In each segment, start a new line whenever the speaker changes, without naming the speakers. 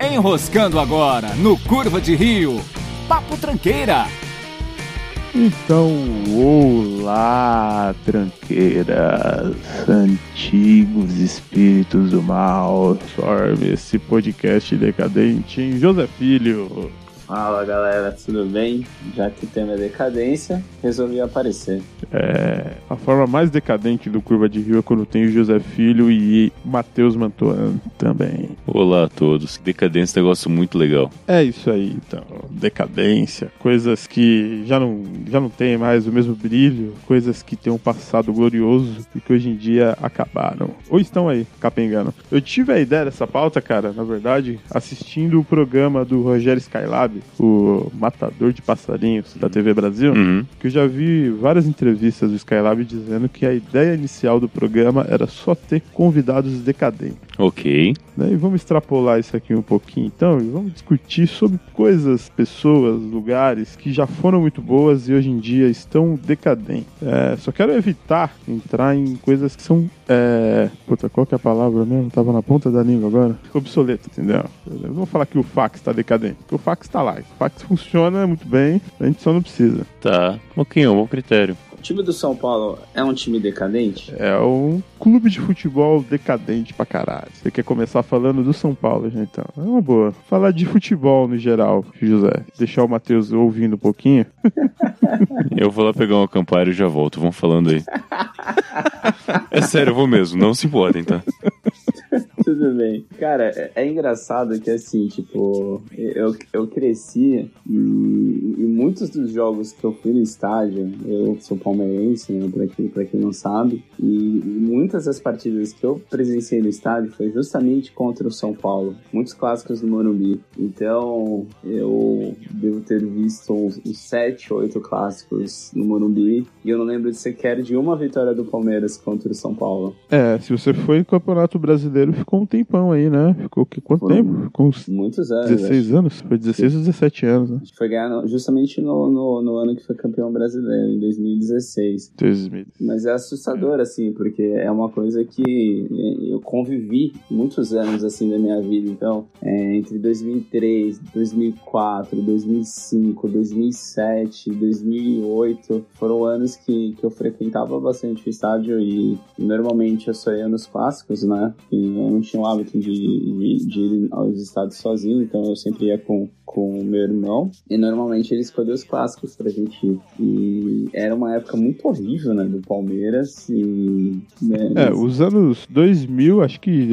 Enroscando agora no Curva de Rio. Papo Tranqueira.
Então, olá, tranqueiras, antigos espíritos do mal, forme esse podcast decadente em José Filho.
Fala galera, tudo bem? Já que o tema é decadência, resolvi aparecer.
É, a forma mais decadente do Curva de Rio é quando tem o José Filho e Matheus Mantuan também.
Olá a todos. Decadência é um negócio muito legal.
É isso aí, então. Decadência, coisas que já não, já não tem mais o mesmo brilho, coisas que têm um passado glorioso e que hoje em dia acabaram. Ou estão aí, capengando. Eu tive a ideia dessa pauta, cara, na verdade, assistindo o programa do Rogério Skylab, o Matador de Passarinhos da TV Brasil,
Uhum.
que eu já vi várias entrevistas do Skylab dizendo que a ideia inicial do programa era só ter convidados decadentes.
Ok.
Né? E vamos extrapolar isso aqui um pouquinho então e vamos discutir sobre coisas, pessoas, lugares que já foram muito boas e hoje em dia estão decadentes. É, só quero evitar entrar em coisas que são. É... Puta, qual que é a palavra mesmo? Tava na ponta da língua agora. Obsoleto, entendeu? Eu não vou falar que o fax está decadente, porque o fax está lá. O fax funciona muito bem, a gente só não precisa.
Tá. Um bom critério.
O time do São Paulo é um time decadente?
É um clube de futebol decadente pra caralho. Você quer começar falando do São Paulo, gente? Então, é uma boa. Falar de futebol no geral, José. Deixar o Matheus ouvindo um pouquinho.
Eu vou lá pegar uma campário e já volto. Vão falando aí. É sério, eu vou mesmo. Não se importem, tá?
Tudo bem. Cara, é, é engraçado que assim, tipo, eu, eu cresci e, e muitos dos jogos que eu fui no estádio, eu sou palmeirense, né, pra quem, pra quem não sabe, e, muitas das partidas que eu presenciei no estádio foi justamente contra o São Paulo. Muitos clássicos do Morumbi. Então, eu devo ter visto uns, uns sete, oito clássicos no Morumbi, e eu não lembro de sequer de uma vitória do Palmeiras contra o São Paulo.
É, se você foi no Campeonato Brasileiro, ficou um tempão aí, né? Ficou que, quanto
Foram
tempo? Ficou uns
Muitos anos.
16 anos? Foi 16 ou 17 anos, né?
A gente foi ganhar no- no, no, no ano que foi campeão brasileiro, em 2016.
2000.
Mas é assustador, assim, porque é uma coisa que eu convivi muitos anos, assim, da minha vida. Então, é, entre 2003, 2004, 2005, 2007, 2008, foram anos que, que eu frequentava bastante o estádio e normalmente eu só ia nos clássicos, né? E eu não tinha o hábito de, de, de ir aos estádios sozinho, então eu sempre ia com, com o meu irmão. E normalmente ele escolhia os clássicos pra gente ir. E era uma época muito horrível, né? Do Palmeiras. E. né,
É, os anos 2000, acho que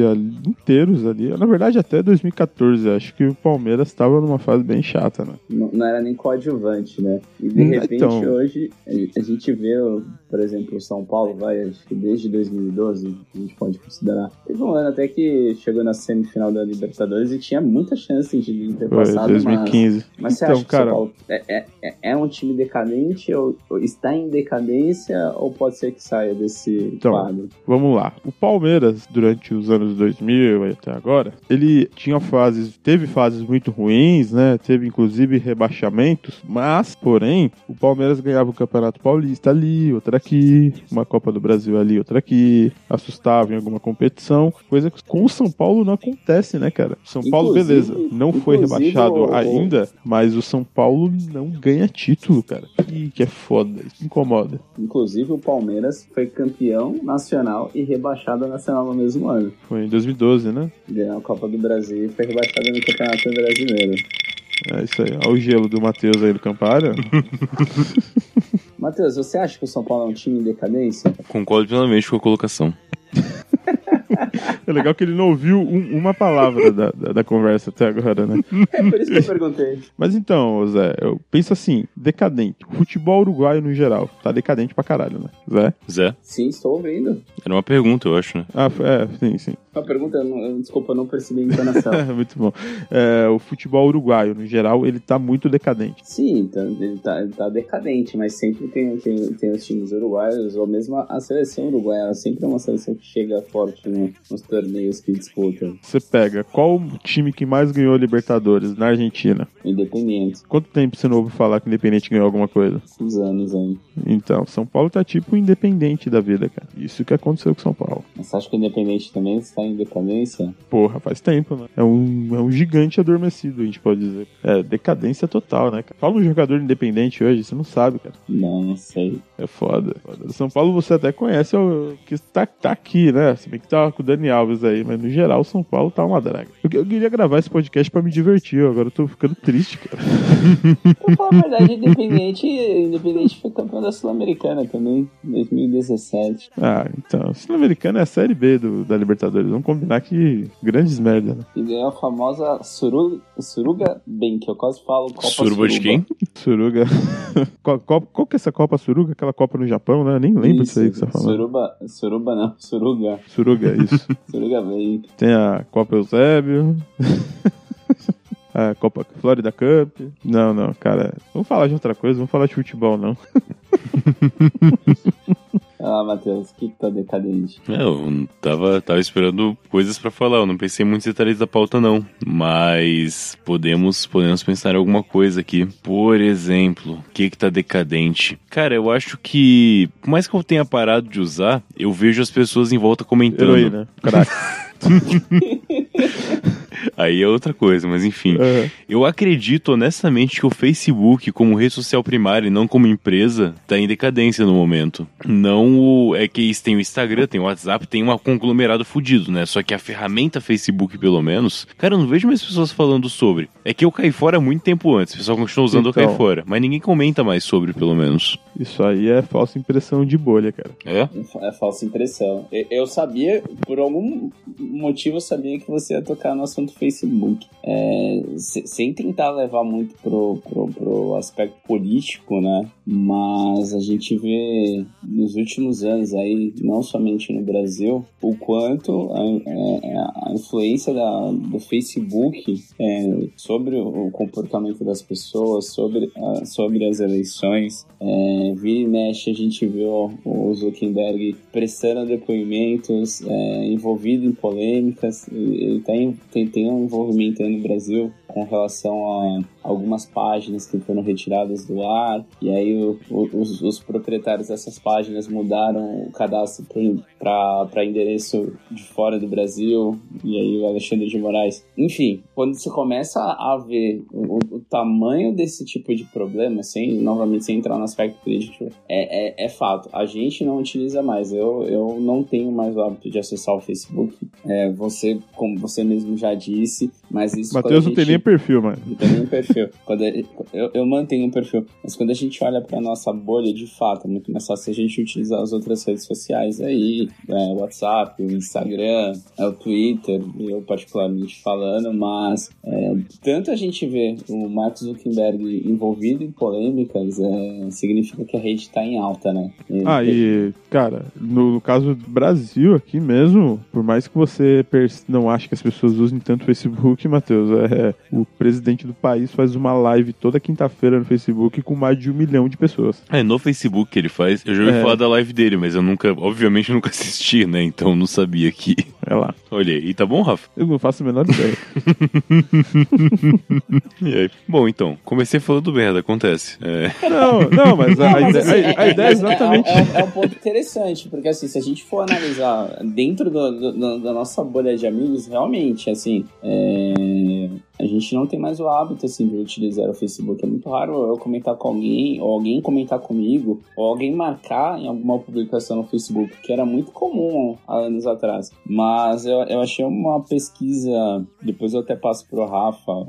inteiros ali. Na verdade, até 2014, acho que o Palmeiras estava numa fase bem chata, né?
não, não era nem coadjuvante, né? E de
Hum,
repente
então.
hoje a gente vê, por exemplo, o São Paulo, vai, acho que desde 2012, a gente pode considerar. Teve um ano até que chegou na semifinal da Libertadores e tinha muita chance de ter
Foi
passado. Mas,
2015.
mas você
Então,
acha que o
cara-
São Paulo é, é, é- é um time decadente ou, ou está em decadência ou pode ser que saia desse
Então,
quadro?
Vamos lá. O Palmeiras, durante os anos 2000 e até agora, ele tinha fases, teve fases muito ruins, né? Teve inclusive rebaixamentos, mas, porém, o Palmeiras ganhava o Campeonato Paulista ali, outra aqui, uma Copa do Brasil ali, outra aqui, assustava em alguma competição, coisa que com o São Paulo não acontece, né, cara? São Paulo,
Inclusive-
beleza, não foi rebaixado ainda, mas o São Paulo não ganha título, cara. Que, que é foda, isso incomoda.
Inclusive o Palmeiras foi campeão nacional e rebaixado nacional no mesmo ano.
Foi em 2012, né?
Ganhou a Copa do Brasil e foi rebaixado no Campeonato Brasileiro.
É isso aí. Olha o gelo do Matheus aí do Campara.
Matheus, você acha que o São Paulo é um time em decadência?
Concordo plenamente com a colocação.
É legal que ele não ouviu um- uma palavra da, da, da conversa até agora, né?
É por isso que eu perguntei.
Mas então, Zé, eu penso assim, decadente. O futebol uruguaio no geral, tá decadente pra caralho, né? Zé?
Zé?
Sim, estou ouvindo.
Era uma pergunta, eu acho, né?
Ah, é, sim, sim.
Uma pergunta, eu não- eu- desculpa, eu não percebi a entonação.
Muito bom. É, o futebol uruguaio, no geral, ele tá muito decadente.
Sim, então, ele tá, ele tá decadente, mas sempre tem, tem, tem os times uruguaios, ou mesmo a, seleção uruguaia, ela sempre é uma seleção que chega forte no- nos torneios que disputa.
Você pega, qual o time que mais ganhou a Libertadores na Argentina?
Independente,
Quanto tempo você não ouve falar que o Independente ganhou alguma coisa?
uns anos aí.
Então, São Paulo tá tipo independente da vida, cara. Isso que aconteceu com São Paulo.
Mas você acha que o Independente também está em decadência?
Porra, faz tempo, né? É um, é um gigante adormecido, a gente pode dizer. É, decadência total, né, cara? Fala um jogador independente hoje, você não sabe, cara.
Não, não sei.
É foda. foda. São Paulo você até conhece o que tá, tá aqui, né? Se bem que tá com o Dani Alves aí, mas no geral São Paulo tá uma draga. Eu, eu queria gravar esse podcast pra me divertir, agora eu tô ficando triste, cara.
Falar a verdade, Independente, Independente foi campeão da Sul-Americana também, em 2017.
Ah, então, Sul-Americana é a série B do, da Libertadores. Vamos combinar que grandes merda, né?
E ganhou a famosa Suru, Suruga Bem, que eu quase falo Copa
Suruba de quem?
Suruga. qual, qual, qual que é essa Copa Suruga? Aquela Copa no Japão, né? Nem lembro disso aí que você tá falando.
Suruba, Suruba não, Suruga.
Suruga, isso.
Suruga Bem.
Tem a Copa Eusébio. a Copa Florida Cup. Não, não, cara. Vamos falar de outra coisa, vamos falar de futebol, não.
Ah, Matheus, o que, tá decadente?
É, eu tava, tava esperando coisas pra falar, eu não pensei em muitos detalhes da pauta não, mas podemos, podemos pensar em alguma coisa aqui. Por exemplo, o que que tá decadente? Cara, eu acho que, por mais que eu tenha parado de usar, eu vejo as pessoas em volta comentando.
Heroína, craque.
Aí é outra coisa, mas enfim.
Uhum.
Eu acredito honestamente que o Facebook, como rede social primária e não como empresa, tá em decadência no momento. Não o. É que eles têm o Instagram, tem o WhatsApp, tem um conglomerado fudido, né? Só que a ferramenta Facebook, pelo menos, cara, eu não vejo mais pessoas falando sobre. É que eu caí fora há muito tempo antes, o pessoal continua usando
Então.
eu caí fora. Mas ninguém comenta mais sobre, pelo menos.
Isso aí é falsa impressão de bolha, cara.
É?
É falsa impressão. Eu, eu sabia, por algum motivo, eu sabia que você ia tocar no assunto Facebook. É, se- sem tentar levar muito pro, pro, pro aspecto político, né? Mas a gente vê nos últimos anos aí, não somente no Brasil, o quanto a, é, a influência da, do Facebook é, sobre o comportamento das pessoas, sobre, a- sobre as eleições. É, vira e mexe, a gente o, o Zuckerberg prestando depoimentos, é, envolvido em polêmicas. Ele tem, tem, um envolvimento aí no Brasil com relação a algumas páginas que foram retiradas do ar, e aí o- o- os, os proprietários dessas páginas mudaram o cadastro para endereço de fora do Brasil, e aí o Alexandre de Moraes. Enfim, quando você começa a ver o, o tamanho desse tipo de problema, sem novamente sem entrar no aspecto político, é, é, é fato. A gente não utiliza mais. Eu, eu não tenho mais o hábito de acessar o Facebook. É, você, como você mesmo já disse, mas isso.
Matheus não tem
gente-
nem perfil, mano.
não tem nem perfil. Quando a- eu, eu mantenho um perfil. Mas quando a gente olha pra nossa bolha, de fato, é muito mais fácil a gente utilizar as outras redes sociais aí. É, o WhatsApp, o Instagram, é, o Twitter, eu particularmente falando, mas é, tanto a gente vê o Mark Zuckerberg envolvido em polêmicas, é, significa que a rede tá em alta, né? E-
Ah, e, cara, no, no caso do Brasil aqui mesmo, por mais que você não ache que as pessoas usem tanto o Facebook, Matheus, é, o presidente do país faz uma live toda quinta-feira no Facebook com mais de um milhão de pessoas.
É, no Facebook que ele faz, eu já ouvi
É.
falar da live dele, mas eu nunca, obviamente, nunca assisti, né? Então eu não sabia que.
É lá.
Olha aí, e tá bom, Rafa?
Eu não faço a menor ideia.
E aí? Bom, então, comecei falando merda, acontece. É,
não, não, mas a, a
Mas,
ideia,
assim,
a- a ideia é exatamente.
É, é- é um ponto interessante, porque assim, se a gente for analisar dentro do- do- do- da nossa bolha de amigos, realmente, assim, é, e a gente não tem mais o hábito, assim, de utilizar o Facebook. É muito raro eu comentar com alguém, ou alguém comentar comigo, ou alguém marcar em alguma publicação no Facebook, que era muito comum há anos atrás. Mas eu, eu achei uma pesquisa, depois eu até passo pro Rafa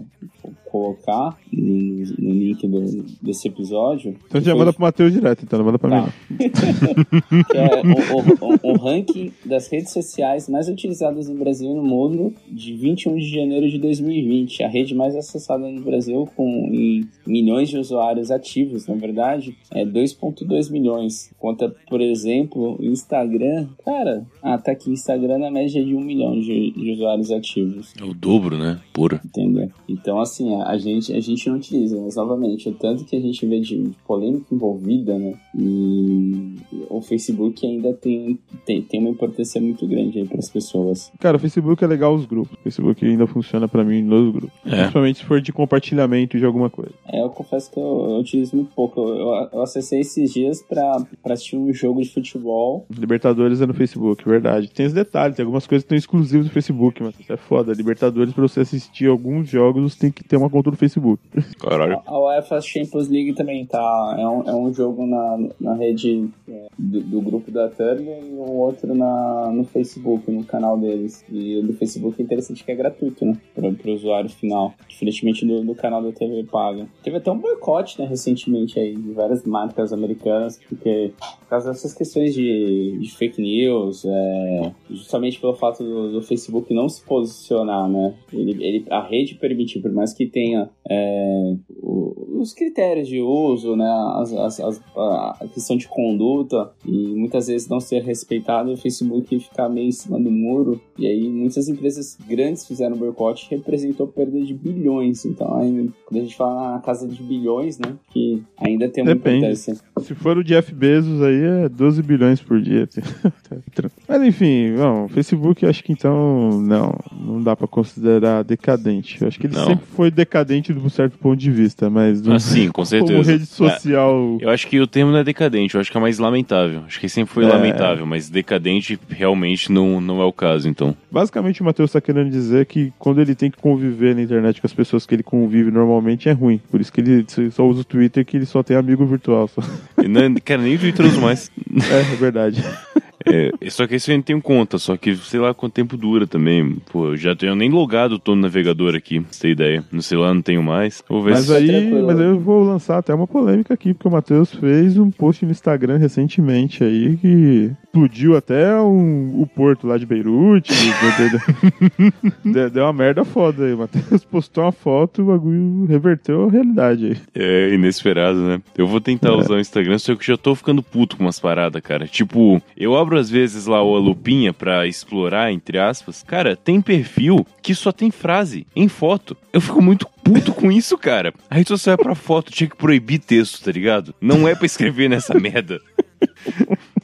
colocar no, no link do- desse episódio.
Então já manda pro Matheus direto, então não manda pra
Tá.
mim.
é o, o- o- o ranking das redes sociais mais utilizadas no Brasil e no mundo de 21 de janeiro de 2020. A rede mais acessada no Brasil, com em milhões de usuários ativos, na verdade, é 2,2 milhões. Conta, por exemplo, o Instagram. Cara, ah, tá aqui: Instagram na média de 1 milhão de, de usuários ativos.
é o dobro, né? Pura.
Entendeu? Então, assim, a, gente, a gente não utiliza, mas novamente, o tanto que a gente vê de, de polêmica envolvida, né? E o Facebook ainda tem, tem, tem uma importância muito grande aí para as pessoas.
Cara, o Facebook é legal os grupos. O Facebook ainda funciona para mim nos grupos.
É.
Principalmente se for de compartilhamento de alguma coisa.
É, eu confesso que eu, eu utilizo muito pouco. Eu, eu, eu acessei esses dias pra, pra assistir um jogo de futebol.
Libertadores é no Facebook, verdade. Tem os detalhes, tem algumas coisas que estão exclusivas do Facebook, mas isso é foda. Libertadores, pra você assistir alguns jogos, você tem que ter uma conta no Facebook.
Caralho.
A UEFA Champions League também tá. É um, é um jogo na, na rede é, do, do grupo da Turner e um outro na, no Facebook, no canal deles. E o do Facebook é interessante que é gratuito, né? Pro, pro usuário final. Diferentemente do, do canal da TV paga. Teve até um boicote, né, recentemente aí, de várias marcas americanas, porque por causa dessas questões de, de fake news, é, justamente pelo fato do, do, Facebook não se posicionar, né? Ele, ele, a rede permitiu, por mais que tenha é, o, os critérios de uso, né? As, as, as, a questão de conduta, e muitas vezes não ser respeitado, o Facebook ficar meio em cima do muro, e aí muitas empresas grandes fizeram boicote representou perda de bilhões. Então, aí, quando a gente fala na casa de bilhões, né? Que ainda tem uma
Depende.
importância.
Se for o Jeff Bezos aí, é 12 bilhões por dia. Mas enfim, bom, o Facebook acho que então não, não dá pra considerar decadente. Eu acho que ele
Não.
sempre foi decadente de um certo ponto de vista, mas do-
Ah, sim, com
como
certeza.
rede social.
Eu acho que o termo não é decadente, eu acho que é mais lamentável. Acho que sempre foi
É.
lamentável, mas decadente realmente não, não é o caso, então.
Basicamente o Matheus tá querendo dizer que quando ele tem que conviver na internet com as pessoas que ele convive normalmente é ruim. Por isso que ele só usa o Twitter que ele só tem amigo virtual. Só.
Não, cara, nem o Twitter uso mais.
É, é verdade.
É, só que isso eu ainda tenho conta, só que sei lá quanto tempo dura também. Pô, eu já tenho nem logado no navegador aqui, pra você ter ideia. No celular não tenho mais. Vou ver
Mas
se.
aí, mas eu vou lançar até uma polêmica aqui, porque o Matheus fez um post no Instagram recentemente aí que explodiu até um- o porto lá de Beirute. deu, deu- deu- deu uma merda foda aí. O Matheus postou uma foto e o bagulho reverteu a realidade aí.
É inesperado, né? Eu vou tentar usar o Instagram, só que eu já tô ficando puto com umas paradas, cara. Tipo, eu abro às vezes lá o lupinha pra explorar, entre aspas. Cara, tem perfil que só tem frase em foto. Eu fico muito puto com isso, cara. A rede social é pra foto, tinha que proibir texto, tá ligado? Não é pra escrever nessa merda.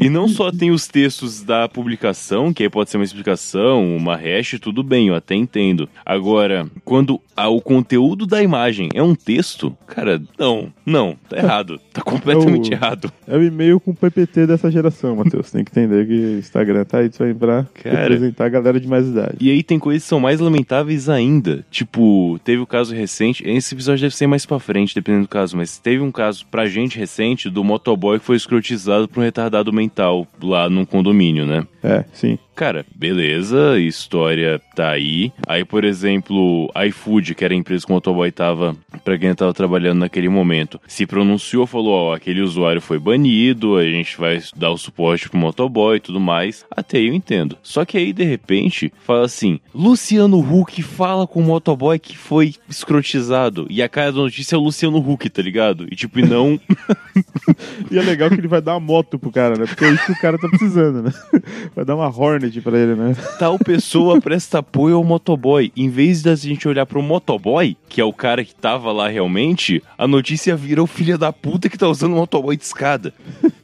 E não só tem os textos da publicação, que aí pode ser uma explicação, uma hash, tudo bem, eu até entendo. Agora, quando a- o conteúdo da imagem é um texto, cara, não, não, tá errado. Tá completamente
É o-
errado.
É o e-mail com PPT dessa geração, Matheus. Tem que entender que o Instagram tá aí também pra
Cara.
representar a galera de mais idade.
E aí tem coisas que são mais lamentáveis ainda. Tipo, teve o caso recente, esse episódio deve ser mais pra frente, dependendo do caso, mas teve um caso pra gente recente do motoboy que foi escrotizado por um retardado mental lá num condomínio, né?
É, sim.
Cara, beleza, história tá aí. Aí, por exemplo, iFood, que era a empresa que o motoboy tava, pra quem tava trabalhando naquele momento, se pronunciou, falou, ó, aquele usuário foi banido, a gente vai dar o suporte pro motoboy e tudo mais. Até aí eu entendo. Só que aí, de repente, fala assim, Luciano Huck fala com o motoboy que foi escrotizado. E a cara da notícia é o Luciano Huck, tá ligado? E tipo, e não...
E é legal que ele vai dar uma moto pro cara, né? Porque é isso que o cara tá precisando, né? Vai dar uma Hornet pra ele, né?
tal pessoa presta apoio ao motoboy. Em vez da gente olhar pro motoboy, que é o cara que tava lá realmente, a notícia vira o filho da puta que tá usando o motoboy de escada.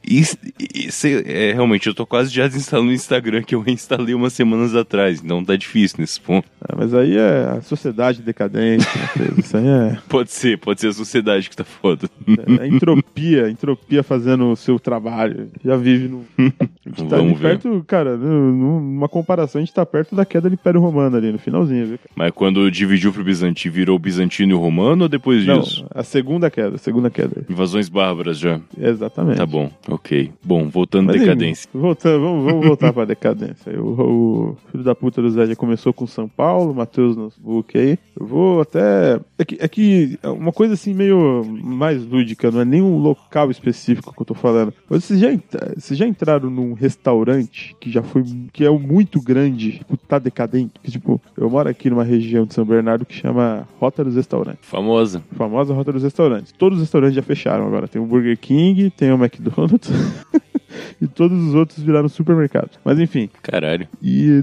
E, e- é, realmente, eu tô quase já desinstalando o Instagram que eu reinstalei umas semanas atrás, então tá difícil nesse ponto.
Ah, mas aí é a sociedade decadente, Matheus. Isso aí é,
Pode ser, pode ser a sociedade que tá foda.
é entropia, entropia fazendo o seu trabalho. Já vive no. A gente tá
Vamos ver.
perto, cara, numa comparação, a gente tá perto da queda do Império Romano ali, no finalzinho, viu?
Mas quando dividiu pro Bizantino, virou Bizantino e Romano ou depois
Não,
disso?
a segunda queda, a segunda queda.
Invasões bárbaras já.
Exatamente.
Tá bom, ok. Bom, voltando à decadência.
voltando, vamos, vamos voltar pra decadência. O, o filho da puta do Zé já começou com São Paulo, Matheus no book aí. Eu vou até. É que, é que é uma coisa assim meio mais lúdica, não é nem um local específico que eu tô falando. Mas vocês já, vocês já entraram num restaurante que já foi. que é muito grande, tipo, tá decadente? Que, tipo, eu moro aqui numa região de São Bernardo que chama Rota dos Restaurantes.
Famosa.
Famosa Rota dos Restaurantes. Todos os restaurantes já fecharam agora. Tem o Burger King, tem o McDonald's muito. e todos os outros viraram supermercados. Mas enfim.
Caralho.
E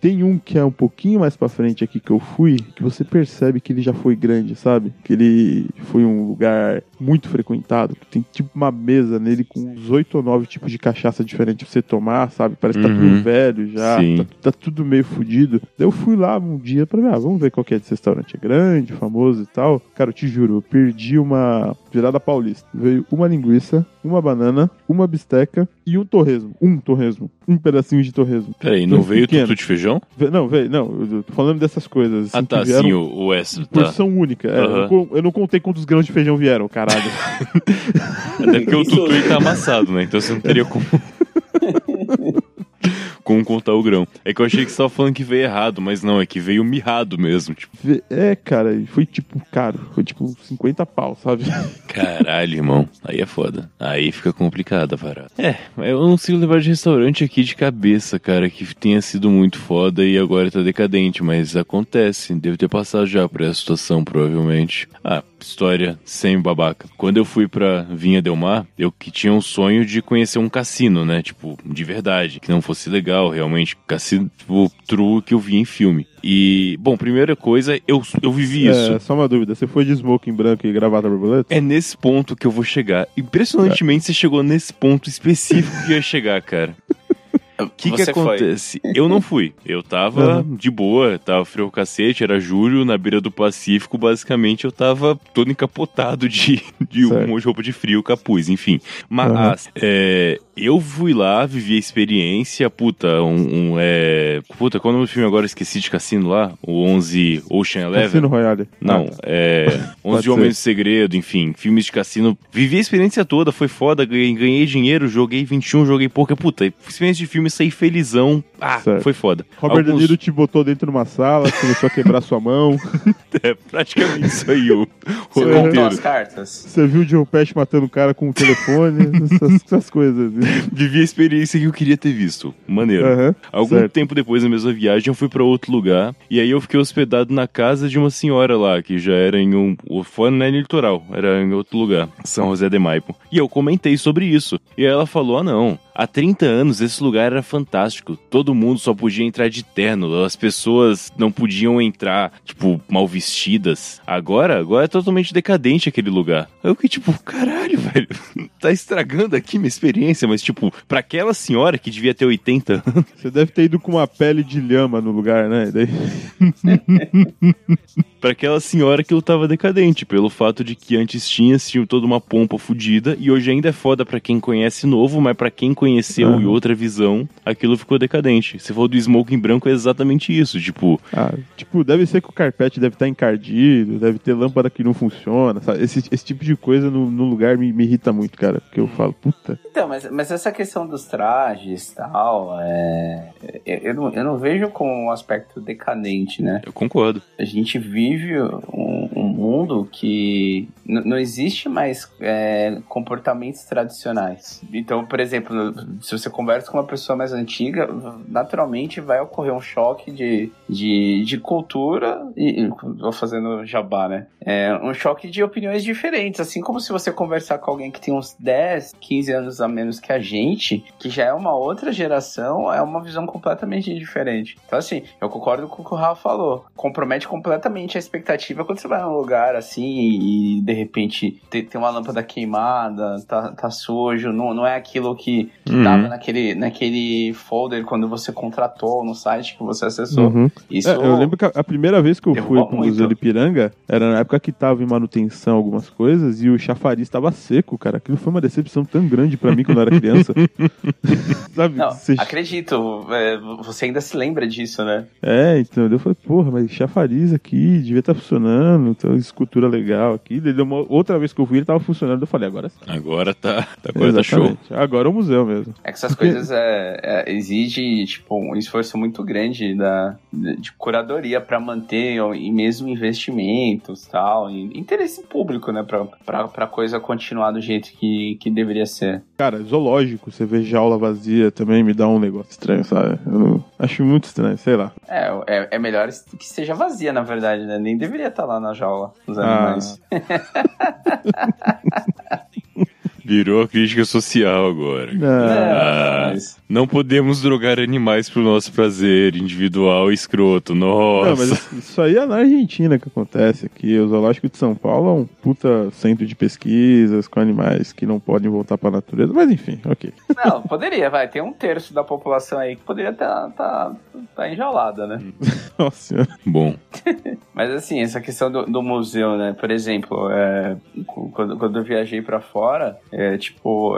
tem um que é um pouquinho mais pra frente aqui que eu fui, que você percebe que ele já foi grande, sabe? Que ele foi um lugar muito frequentado, que tem tipo uma mesa nele com uns oito ou nove tipos de cachaça diferentes pra você tomar, sabe? Parece que tá tudo
Uhum.
velho já,
Sim.
tá, tá tudo meio fudido. Daí eu fui lá um dia pra ver, ah, vamos ver qual que é desse restaurante. É grande, famoso e tal. Cara, eu te juro, eu perdi uma virada paulista. Veio uma linguiça, uma banana, uma bisteca e um torresmo. Um torresmo. Um pedacinho de torresmo.
Peraí, não
Foi
veio
pequeno.
tutu de feijão?
Ve- Não, veio, não, eu tô falando dessas coisas.
Ah,
assim,
tá,
que vieram
sim, o, o extra, tá.
Porção única. É,
Aham.
eu, eu não contei quantos grãos de feijão vieram, caralho.
Até porque o tutu tá amassado, né? Então você não teria como. Como contar o grão. É que eu achei que você tava falando que veio errado, mas não, é que veio mirrado mesmo. Tipo,
é, cara, e foi tipo caro. Foi tipo 50 pau, sabe?
caralho, irmão. Aí é foda. Aí fica complicado a parada. É, eu não consigo levar de restaurante aqui de cabeça, cara, que tenha sido muito foda e agora tá decadente, mas acontece. Deve ter passado já por essa situação, provavelmente. Ah, história sem babaca. Quando eu fui pra Vinha Del Mar, eu que tinha um sonho de conhecer um cassino, né? Tipo, de verdade, que não fosse legal, realmente. Cassino, tipo, true que eu vi em filme. E, bom, primeira coisa, eu, eu vivi isso.
É, só uma dúvida. Você foi de smoking branco e gravata borboleta?
É nesse ponto que eu vou chegar. Impressionantemente, você chegou nesse ponto específico que eu ia chegar, cara. O que que
Você foi.
acontece? Eu não fui. Eu tava de boa, tava frio o cacete, era julho, na beira do Pacífico, basicamente eu tava todo encapotado de, de
Certo.
um monte de roupa de frio, capuz, enfim. Mas é, eu fui lá, vivi a experiência, puta, um, um, é... Puta, qual é o nome do filme agora? Esqueci de Cassino lá? O 11 Ocean Eleven?
Cassino Royale.
Não,
Ah,
é.
Pode
11 Homens de Segredo, enfim, filmes de cassino. Vivi a experiência toda, foi foda, ganhei, ganhei dinheiro, joguei 21, joguei pouca. Puta, experiência de filme, saí felizão. Ah,
Certo.
foi foda.
Robert De
Alguns-
Niro te botou dentro de uma sala, começou a quebrar sua mão.
É praticamente isso aí, o, o
Você contou as cartas?
Você viu o Joe Pesci matando o cara com o telefone, essas, essas coisas.
Vivi a experiência que eu queria ter visto. Maneiro. Algum
certo.
tempo depois da mesma viagem, eu fui pra outro lugar. E aí eu fiquei hospedado na casa de uma senhora lá, que já era em um. Foi não é no litoral, era em outro lugar, São José de Maipo. E eu comentei sobre isso. E aí ela falou: ah, não. Há 30 anos esse lugar era fantástico. Todo mundo só podia entrar de terno. As pessoas não podiam entrar, tipo, mal vestidas. Agora, agora é totalmente decadente aquele lugar. Eu fiquei tipo, caralho, velho. Tá estragando aqui minha experiência. Mas, tipo, pra aquela senhora que devia ter 80 anos.
Você deve ter ido com uma pele de lhama no lugar, né? Daí...
Pra aquela senhora que eu tava decadente, pelo fato de que antes tinha, tinha toda uma pompa fodida, e hoje ainda é foda pra quem conhece novo, mas pra quem conheceu
Aham.
e outra visão, aquilo ficou decadente. Se for do smoking branco, é exatamente isso, tipo,
Ah, tipo, deve ser que o carpete deve estar encardido, deve ter lâmpada que não funciona, sabe? Esse, esse tipo de coisa no, no lugar me, me irrita muito, cara. Porque eu falo, puta.
Então, mas, mas essa questão dos trajes e tal, é, eu, eu não, eu não vejo com um aspecto decadente, né?
eu concordo.
A gente vive um, um mundo que não existe mais é, comportamentos tradicionais. Então, por exemplo, se você conversa com uma pessoa mais antiga, naturalmente vai ocorrer um choque de, de, de cultura e, vou fazendo jabá, né? É, um choque de opiniões diferentes, assim como se você conversar com alguém que tem uns 10, 15 anos a menos que a gente, que já é uma outra geração, é uma visão completamente diferente. Então, assim, eu concordo com o que o Rafa falou. Compromete completamente a expectativa quando você vai num lugar assim e, de repente tem, tem uma lâmpada queimada, tá, tá sujo, não, não é aquilo que, que
Uhum.
tava naquele, naquele folder quando você contratou no site que você acessou.
Uhum.
Isso
É, eu lembro que a, a primeira vez que eu fui pro
muito.
Museu de Ipiranga era na época que tava em manutenção algumas coisas e o chafariz tava seco, cara. Aquilo foi uma decepção tão grande pra mim quando eu era criança. Sabe?
Não,
Você-
acredito, é, você ainda se lembra disso, né?
É, então eu falei, porra, mas chafariz aqui devia estar funcionando, então escultura legal aqui. Deu uma- outra vez que eu fui, ele tava funcionando, eu falei, agora sim.
Agora tá, tá, agora tá show.
Agora é o museu mesmo.
É que essas
Porque-
coisas é, é, exige tipo um esforço muito grande da de, curadoria para manter e mesmo investimentos tal e interesse público né para para coisa continuar do jeito que, que deveria ser
Cara, zoológico, você vê jaula vazia também me dá um negócio estranho, sabe? Eu acho muito estranho, sei lá.
é, é, é melhor que seja vazia na verdade né nem deveria estar lá na jaula os
Ah.
Virou a crítica social agora.
Ah,
Ah, não podemos drogar animais pro nosso prazer individual e escroto. Nossa.
Não, mas isso- aí é na Argentina que acontece aqui. O Zoológico de São Paulo é um puta centro de pesquisas com animais que não podem voltar pra natureza. Mas enfim, ok.
Não, poderia, vai. Tem um terço da população aí que poderia estar tá, tá enjaulada, né?
Nossa senhora.
Bom,
Mas assim, essa questão do, do museu, né? Por exemplo, é, quando, quando eu viajei pra fora, é, tipo,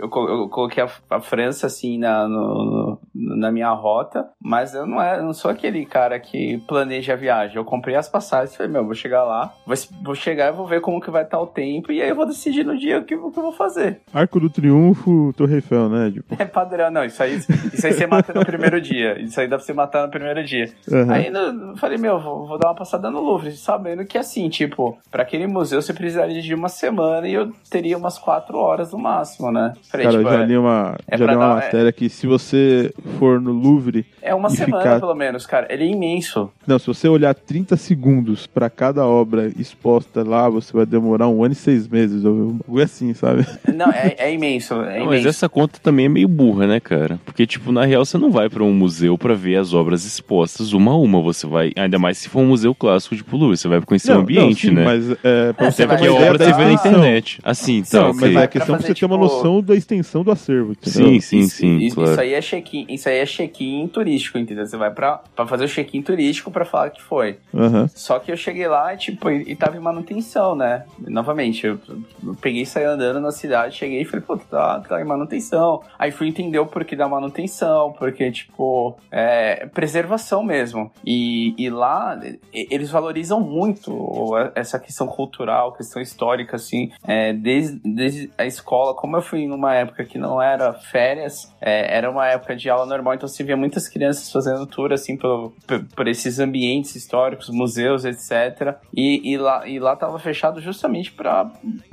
eu, eu co- eu coloquei a, a França assim na, no- no- na minha rota, mas eu não, é, não sou aquele cara que planeja a viagem. Eu comprei as passagens e falei, meu, vou chegar lá, vou, vou chegar e vou ver como que vai estar o tempo, e aí eu vou decidir no dia o que, o que eu vou fazer.
Arco do Triunfo, Torre Eiffel, né? Tipo,
É padrão, não. Isso aí, isso aí você mata no primeiro dia. Isso aí dá pra você matar no primeiro dia.
aham.
Aí eu falei, meu, vou, vou dar uma passada no Louvre, sabendo que assim, tipo, pra aquele museu você precisaria de uma semana e eu teria umas quatro horas no máximo, né? Falei,
Cara, eu
tipo,
já
é,
li uma,
é
já li uma
dar-
matéria que se você for no Louvre,
é uma
e
semana
ficar-
pelo menos, cara. Ele é imenso.
não, se você olhar 30 segundos pra cada obra exposta lá, você vai demorar um ano e seis meses. ou Um bagulho assim, sabe?
Não, é, é imenso, é
Não, mas
imenso.
essa conta também é meio burra, né, cara? Porque, tipo, na real, você não vai pra um museu pra ver as obras expostas uma a uma. Você vai, ainda mais se for um museu clássico, tipo Louvre, você vai conhecer o
Não,
ambiente,
não, sim,
né?
Mas é, pra
É,
você
você
ter
vai
uma
Porque a obra você vê na internet. Assim,
Sim,
tá,
mas
ok.
é a questão
pra
você ter uma
tipo-
noção da extensão do acervo. entendeu?
Sim, sim, sim,
isso,
claro.
isso aí é check-in, isso aí é check-in turístico, entendeu? Você vai pra, pra fazer o check-in turístico pra falar que foi.
Aham.
Só que eu cheguei lá, tipo, e, e tava em manutenção, né? Novamente, eu, eu peguei e saí andando na cidade, cheguei e falei, pô, tá, tá em manutenção. Aí fui entender o porquê da manutenção, porque, tipo, é preservação mesmo. E, e lá, eles valorizam muito essa questão cultural, questão histórica, assim, é, desde, desde a escola. Como eu fui numa época que não era férias, é, era uma época de aula normal, então você via muitas crianças fazendo tour, assim, por, por, esses ambientes históricos, museus, etc. E, e, lá, e lá tava fechado justamente para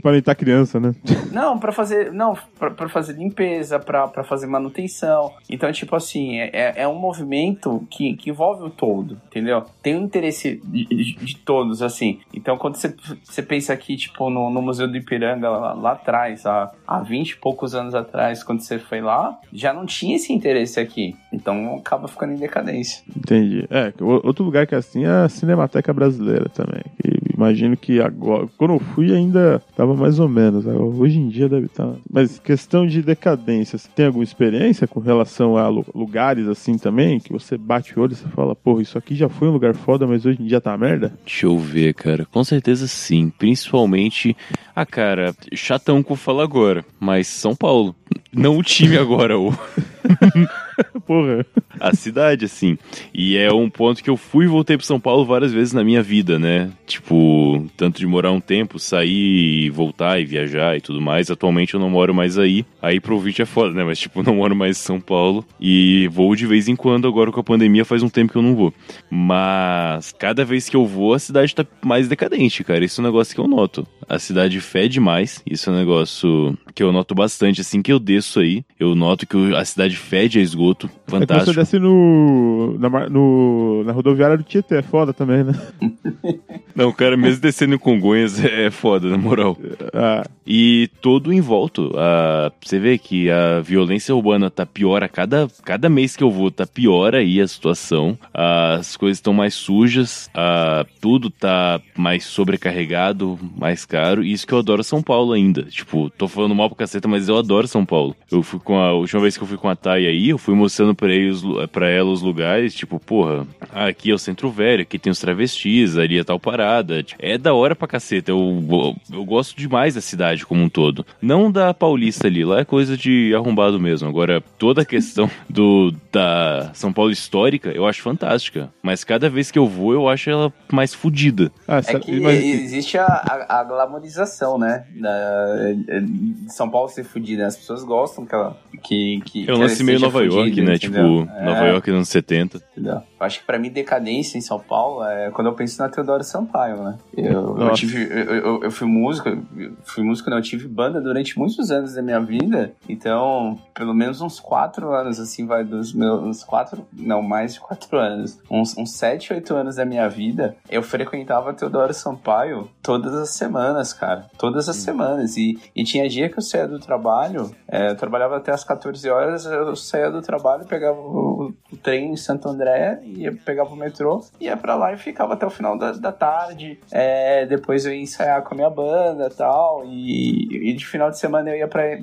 Pra orientar criança, né?
não, pra fazer. Não, pra, pra fazer limpeza, pra, pra fazer manutenção. Então, tipo assim, é, é- é um movimento que, que envolve o todo, entendeu? Tem um interesse de, de- de todos, assim. Então, quando você, você pensa aqui, tipo, no, no Museu do Ipiranga, lá, lá atrás, há, há 20 e poucos anos atrás, quando você foi lá, já não tinha esse interesse aqui. Então, acaba ficando em decadência.
Entendi. É, outro lugar que é assim é a Cinemateca Brasileira também. que imagino que agora. Quando eu fui ainda tava mais ou menos. agora, Hoje em dia deve estar. Mas questão de decadência, você tem alguma experiência com relação a lu- lugares assim também? Que você bate o olho e você fala, porra, isso aqui já foi um lugar foda, mas hoje em dia tá uma merda?
Deixa eu ver, cara. Com certeza sim. Principalmente. Ah, cara, chatão que eu falo agora. Mas São Paulo. Não o time agora, o.
Porra.
A cidade, assim. E é um ponto que eu fui e voltei pro São Paulo várias vezes na minha vida, né? Tipo, tanto de morar um tempo, sair e voltar e viajar e tudo mais. Atualmente eu não moro mais aí. Aí pro ouvinte é foda, né? Mas, tipo, não moro mais em São Paulo. E vou de vez em quando, agora com a pandemia faz um tempo que eu não vou. Mas cada vez que eu vou, a cidade tá mais decadente, cara. Isso é um negócio que eu noto. A cidade fede mais. Isso é um negócio que eu noto bastante. Assim que eu desço aí, eu noto que a cidade fede a esgoto.
É desce no na, no. na rodoviária do Tietê, é foda também, né?
Não, cara, mesmo descendo em Congonhas é foda, na moral.
Ah,
E todo em volta. A, você vê que a violência urbana tá pior a cada, cada mês que eu vou, tá pior aí a situação. As coisas estão mais sujas, a, tudo tá mais sobrecarregado, mais caro. E isso que eu adoro São Paulo ainda. Tipo, tô falando mal pra caceta, mas eu adoro São Paulo. Eu fui com a, a última vez que eu fui com a Thay aí, eu fui mostrando pra, eles, pra ela os lugares, tipo, porra, aqui é o Centro Velho, aqui tem os travestis, ali é tal parada. É da hora pra caceta. Eu, eu gosto demais da cidade como um todo. Não da Paulista ali, lá é coisa de arrombado mesmo. Agora, toda a questão do da São Paulo histórica, eu acho fantástica. Mas cada vez que eu vou, eu acho ela mais fodida.
ah,
É que
mas-
existe a, a, a glamorização, né? Da, de São Paulo ser fudida. As pessoas gostam que ela. Que, que,
É
que
lance meio Nova York, né?
entendeu?
Tipo, Nova
É,
York nos anos 70.
Entendeu? Eu acho que pra mim, decadência em São Paulo é quando eu penso na Teodoro Sampaio. Né? Eu, eu tive, eu, eu, eu, fui músico, eu fui músico, não, eu tive banda durante muitos anos da minha vida, então, pelo menos uns quatro anos, assim, vai dos meus, uns quatro, não, mais de quatro anos, uns, uns sete, oito anos da minha vida, eu frequentava Teodoro Sampaio todas as semanas, cara, todas as hum. semanas, e, e tinha dia que eu saía do trabalho, é, eu trabalhava até as 14 horas, eu saía do trabalho, pegava o, o trem em Santo André, ia, pegava o metrô, ia pra lá e ficava até o final da, da tarde, é, depois eu ia ensaiar com a minha banda tal, e, e de final de semana eu ia pra,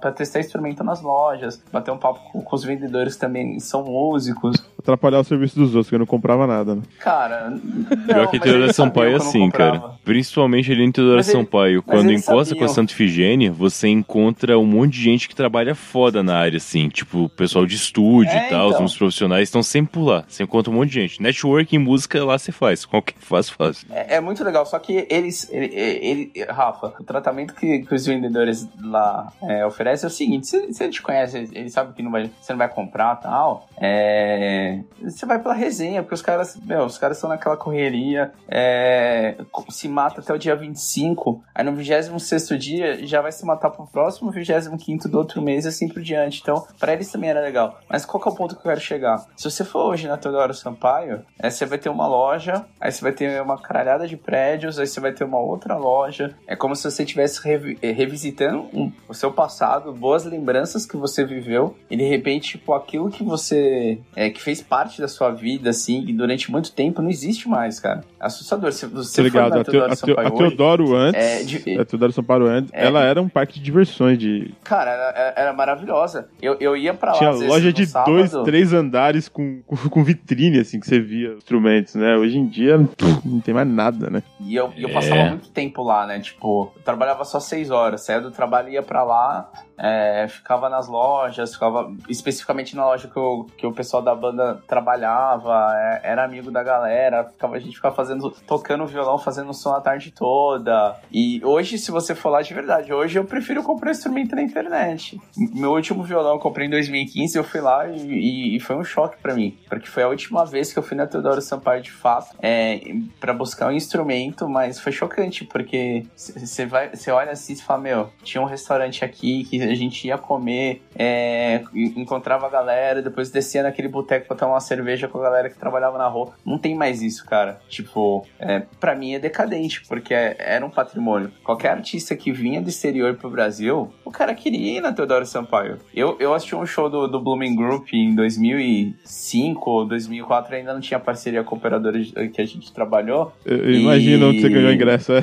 pra, testar instrumento nas lojas, bater um papo com, com os vendedores também são músicos.
Atrapalhar o serviço dos outros, que eu não comprava nada, né?
Cara, não,
Pior que Teodoro Sampaio é assim, cara. Principalmente ali em Teodoro Sampaio. Quando encosta com a Santa Ifigênia, você encontra um monte de gente que trabalha foda na área, assim. Tipo, o pessoal de estúdio é, e tal, então. os profissionais estão sempre por lá. Você encontra um monte de gente. Networking, música, lá você faz. Qualquer faz, faz.
É, é muito legal, só que eles, ele, ele, Rafa, o tratamento que, que os vendedores lá é, oferecem é o seguinte: se, se ele te conhece, ele sabe que não vai, você não vai comprar tal, é, você vai pela resenha, porque os caras, meu, os caras estão naquela correria, é, se mata até o dia 25, aí no 26 dia já vai se matar pro próximo 25 do outro mês e assim por diante. Então, para eles também era legal. Mas qual que é o ponto que eu quero chegar? Se você for hoje na Teodoro Sampaio, é, você vai ter uma loja, aí você vai ter uma caralhada de prédios, aí você vai ter uma outra loja. É como se você estivesse revi eh, revisitando um, o seu passado, boas lembranças que você viveu, e de repente, tipo, aquilo que você. É, que fez parte da sua vida, assim, e durante muito tempo, não existe mais, cara. Assustador. Se você
tá ligado, a, Teodoro, a, Sampaio a Teodoro hoje, antes, é, de, a Teodoro Sampaio antes, é, ela era um parque de diversões de.
Cara, era, era maravilhosa. Eu, eu ia pra lá.
Tinha loja de sábado. dois, três andares com, com, com, vitrine, assim, que você via instrumentos, né? Hoje em dia, não tem mais nada, né?
E eu, eu passava é. muito tempo lá, né? Tipo, eu trabalhava só seis horas, saía do trabalho ia pra lá, é, ficava nas lojas, ficava especificamente na loja que, eu, que o pessoal da banda trabalhava, é, era amigo da galera, ficava, a gente ficava fazendo, tocando violão, fazendo som a tarde toda. E hoje, se você for lá de verdade, hoje eu prefiro comprar instrumento na internet. Meu último violão eu comprei em 2015, eu fui lá e, e, e foi um choque para mim, porque foi a última vez que eu fui na Teodoro Sampaio de fato, é, para buscar um instrumento, mas foi chocante, porque você vai, você olha assim e fala, meu, tinha um restaurante aqui que a gente ia comer, é, encontrava a galera, depois descia naquele boteco pra tomar uma cerveja com a galera que trabalhava na rua. Não tem mais isso, cara. Tipo, é, pra mim é decadente, porque é, era um patrimônio. Qualquer artista que vinha do exterior pro Brasil, o cara queria ir na Teodoro Sampaio. Eu, eu assisti um show do, do Blooming Group em 2005 ou 2004, ainda não tinha parceria com a operadora que a gente trabalhou.
Eu, e... imagino onde você ganhou ingresso, é.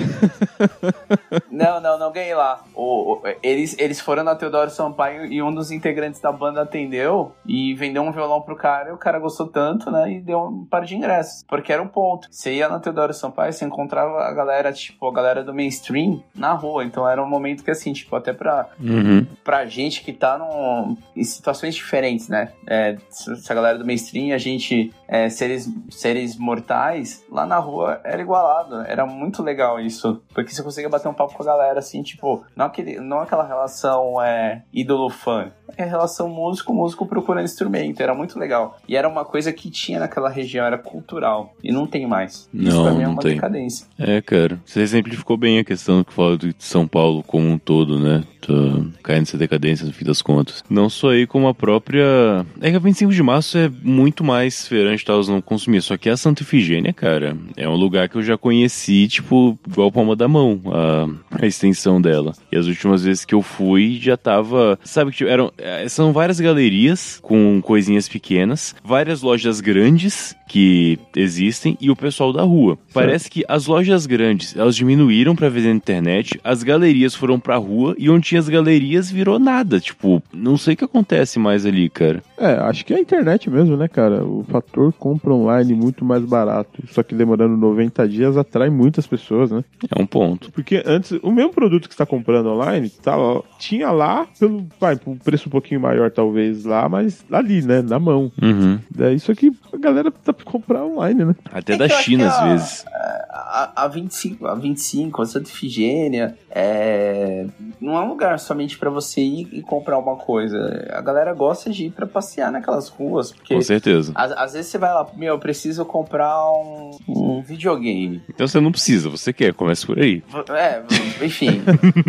não, não, não ganhei lá. O, o, eles, eles foram na na Teodoro Sampaio e um dos integrantes da banda atendeu e vendeu um violão pro cara e o cara gostou tanto, né? E deu um par de ingressos. Porque era um ponto. Você ia na Teodoro Sampaio, você encontrava a galera, tipo, a galera do mainstream na rua. Então era um momento que, assim, tipo, até pra, uhum. pra gente que tá num, em situações diferentes, né? É, se a galera do mainstream, a gente, é, seres, seres mortais, lá na rua era igualado. Era muito legal isso. Porque você conseguia bater um papo com a galera, assim, tipo, não, aquele, não aquela relação é ídolo-fã. É relação músico-músico procurando instrumento. Era muito legal. E era uma coisa que tinha naquela região, era cultural. E não tem mais. Isso não, pra mim é uma tem. decadência.
É, cara. Você exemplificou bem a questão que fala de São Paulo como um todo, né? Tô caindo nessa decadência no fim das contas. Não só aí, como a própria. É que a 25 de março é muito mais feirante tal, não consumir. Só que a Santa Ifigênia, cara, é um lugar que eu já conheci, tipo, igual palma da mão, a, a extensão dela. E as últimas vezes que eu fui, já tava. Sabe que tipo, eram. É, são várias galerias com coisinhas pequenas, várias lojas grandes que existem e o pessoal da rua. Certo. Parece que as lojas grandes, elas diminuíram para vender na internet, as galerias foram pra rua e onde tinha as galerias virou nada. Tipo, não sei o que acontece mais ali, cara.
É, acho que é a internet mesmo, né, cara? O fator compra online muito mais barato, só que demorando 90 dias atrai muitas pessoas, né?
É um ponto.
Porque antes, o mesmo produto que está comprando online, tá, ó, tinha lá pelo, vai, por um preço um pouquinho maior talvez lá, mas ali, né, na mão.
Uhum.
É isso aqui a galera tá comprar online, né?
Até da China, às vezes.
A, a, 25, a 25, a Santa Ifigênia, é, não é um lugar somente pra você ir e comprar uma coisa. A galera gosta de ir pra passear naquelas ruas. Porque
Com certeza.
às, às vezes você vai lá, meu, eu preciso comprar um, um videogame.
Então você não precisa, você quer, começa por aí.
É, enfim.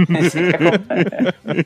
você, quer comprar...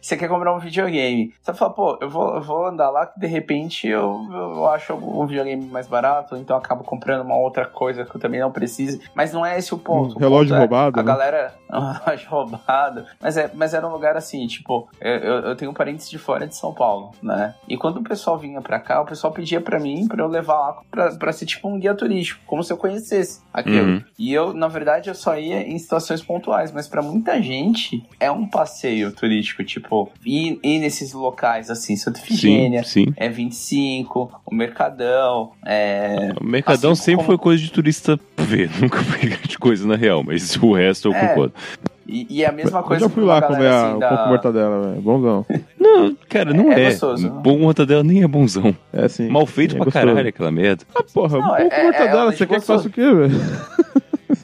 você quer comprar um videogame. Você fala, pô, eu vou, eu vou andar lá que de repente eu, eu acho um videogame mais barato, então eu acabo comprando uma outra coisa que eu também não preciso. Mas não é esse o ponto.
Um
O
relógio
ponto é
roubado,
A
né?
galera. Um relógio roubado. Mas, é, mas era um lugar assim, tipo, eu, eu, eu tenho parentes de fora de São Paulo, né? E quando o pessoal vinha pra cá, o pessoal pedia pra mim pra eu levar lá pra, pra ser tipo um guia turístico, como se eu conhecesse aquilo.
Uhum.
E eu, na verdade, eu só ia em situações pontuais, mas pra muita gente é um passeio turístico, tipo, ir, ir nesses locais assim, Santa
Sim,
Efigênia,
sim.
é 25, o Mercadão, é.
O Mercadão
Assim
sempre
como-
foi coisa de turista ver, nunca foi grande coisa na real, mas o resto eu
É,
concordo.
E, e é a mesma
Eu
coisa
já fui lá comer a,
assim,
o
da-
pouco mortadela, velho. Bonzão.
Não, cara, não
É
é.
gostoso.
Bom mortadela nem é bonzão.
É assim.
Mal feito
é
pra
gostoso.
caralho aquela merda.
Ah, porra,
Não,
um
é-
pouco
é-
mortadela.
é
Você quer que faça o quê, velho?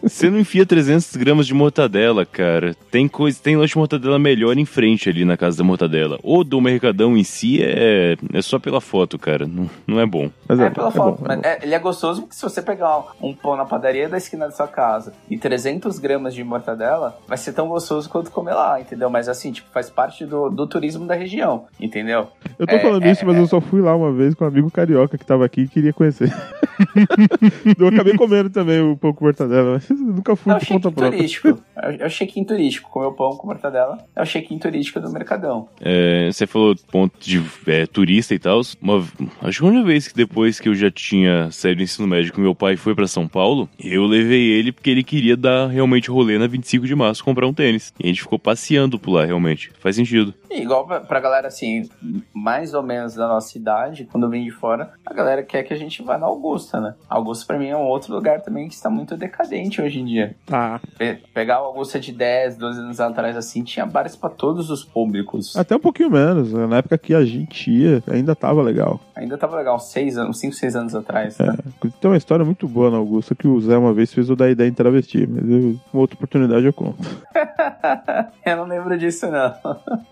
Você não enfia 300 gramas de mortadela, cara. Tem coisa, tem lanche de mortadela melhor em frente ali na casa da mortadela. O do Mercadão em si é, é só pela foto, cara. Não, não é bom.
Mas
É,
é,
pela
é
foto.
bom, é bom.
é- ele é gostoso porque se você pegar um pão na padaria da esquina da sua casa e 300 gramas de mortadela, vai ser tão gostoso quanto comer lá, entendeu? Mas assim, tipo, faz parte do, do turismo da região, entendeu?
Eu tô
é-
falando
é-
isso, mas eu só fui lá uma vez com um amigo carioca que tava aqui e queria conhecer. eu acabei comendo também o pouco mortadela, mas nunca fui
É o
por
check-in
conta própria.
turístico. É o- é o check-in turístico. Comer o pão com mortadela é o check-in turístico do Mercadão.
É, você falou ponto de é, turista e tal. Uma, acho que a única vez que depois que eu já tinha saído do ensino médio que meu pai foi pra São Paulo, eu levei ele porque ele queria dar realmente rolê na 25 de março comprar um tênis. E a gente ficou passeando por lá, realmente. Faz sentido.
E igual pra, pra galera, assim, mais ou menos da nossa idade, quando vem de fora, a galera quer que a gente vá na Augusta, né? Augusta pra mim é um outro lugar também que está muito decadente hoje em dia.
Tá.
Pe- Pegar o Augusta de 10, 12 anos atrás, assim, tinha bares pra todos os públicos.
Até um pouquinho menos. né? Na época que a gente ia, ainda tava legal.
Ainda tava legal, 6 anos, 5, 6 anos atrás, né?
Tem uma história muito boa na Augusta que o Zé uma vez fez eu dar ideia em travesti, mas eu, uma outra oportunidade eu conto.
eu não lembro disso, não.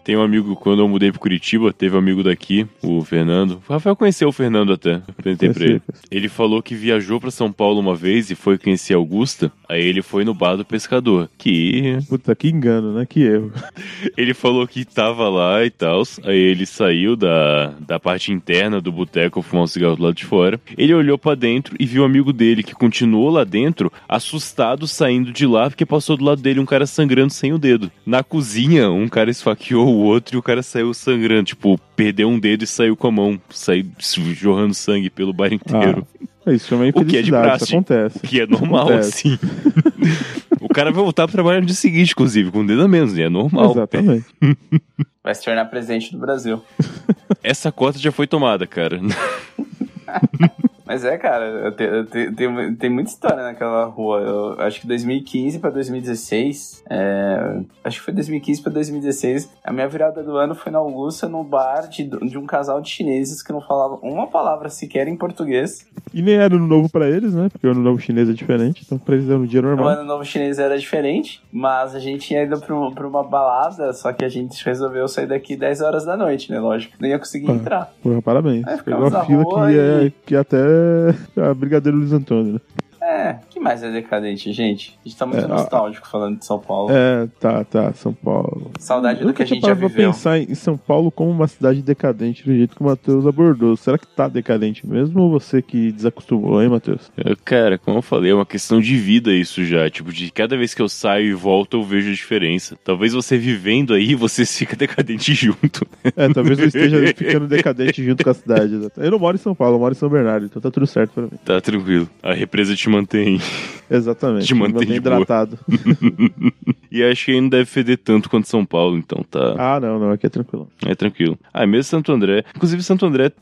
Tem um amigo, quando eu mudei pro Curitiba, teve um amigo daqui, o Fernando. O Rafael conheceu o Fernando até. Eu perguntei pra ele. Ele falou que viajou pra São Paulo uma vez e foi conhecer Augusta. Aí ele foi no bar do pescador. Que
Puta, que engano, né? Que erro.
ele falou que tava lá e tal. Aí ele saiu da, da parte interna do boteco fumar um cigarro do lado de fora. Ele olhou pra dentro e viu um amigo dele que continuou lá dentro, assustado, saindo de lá, porque passou do lado dele um cara sangrando sem o dedo. Na cozinha, um cara esfaqueou o outro e o cara saiu sangrando. Tipo, perdeu um dedo e saiu com a mão. Saiu jorrando sangue pelo bar inteiro.
Isso chama
O que é de
infelicidade,
praxe.
isso acontece.
Que é normal,
Acontece.
assim. o cara vai voltar pro trabalho no dia seguinte, inclusive, com o dedo a menos, e é normal.
Exatamente.
Vai se tornar presidente do Brasil.
Essa cota já foi tomada, cara.
Mas é, cara, eu te- eu te- tem, tem muita história naquela rua. Eu acho que 2015 pra 2016, é, acho que foi 2015 pra 2016, a minha virada do ano foi na Augusta, num bar de, de um casal de chineses que não falavam uma palavra sequer em português.
E nem era ano novo pra eles, né? Porque o ano novo chinês é diferente, então pra eles um dia
O
normal.
ano novo chinês era diferente, mas a gente tinha ido pra, pra uma balada, só que a gente resolveu sair daqui 10 horas da noite, né? Lógico, não ia conseguir
Ah.
entrar.
Porra, parabéns.
Aí
Pegou a fila que ia,
e-
que ia até a Brigadeiro Luiz Antônio, né?
É, que mais é decadente, gente? A gente tá muito
É, a-
nostálgico falando de São Paulo.
É, tá, tá, São Paulo.
Saudade
Eu
do que a gente já viveu.
pensar em São Paulo como uma cidade decadente do jeito que o Matheus abordou. Será que tá decadente mesmo ou você que desacostumou, hein, Matheus?
Eu, Cara, como eu falei, é uma questão de vida isso já. Tipo, de cada vez que eu saio e volto, eu vejo a diferença. Talvez você vivendo aí, você fica decadente junto.
É, talvez eu esteja ficando decadente junto com a cidade. Eu não moro em São Paulo, eu moro em São Bernardo, então tá tudo certo pra mim.
Tá tranquilo. A represa te mantém.
Exatamente.
Te mantém
mantém hidratado.
E acho que aí não deve feder tanto quanto São Paulo, então tá.
Ah, não, não, aqui é tranquilo.
É tranquilo. Ah, mesmo Santo André. Inclusive, Santo André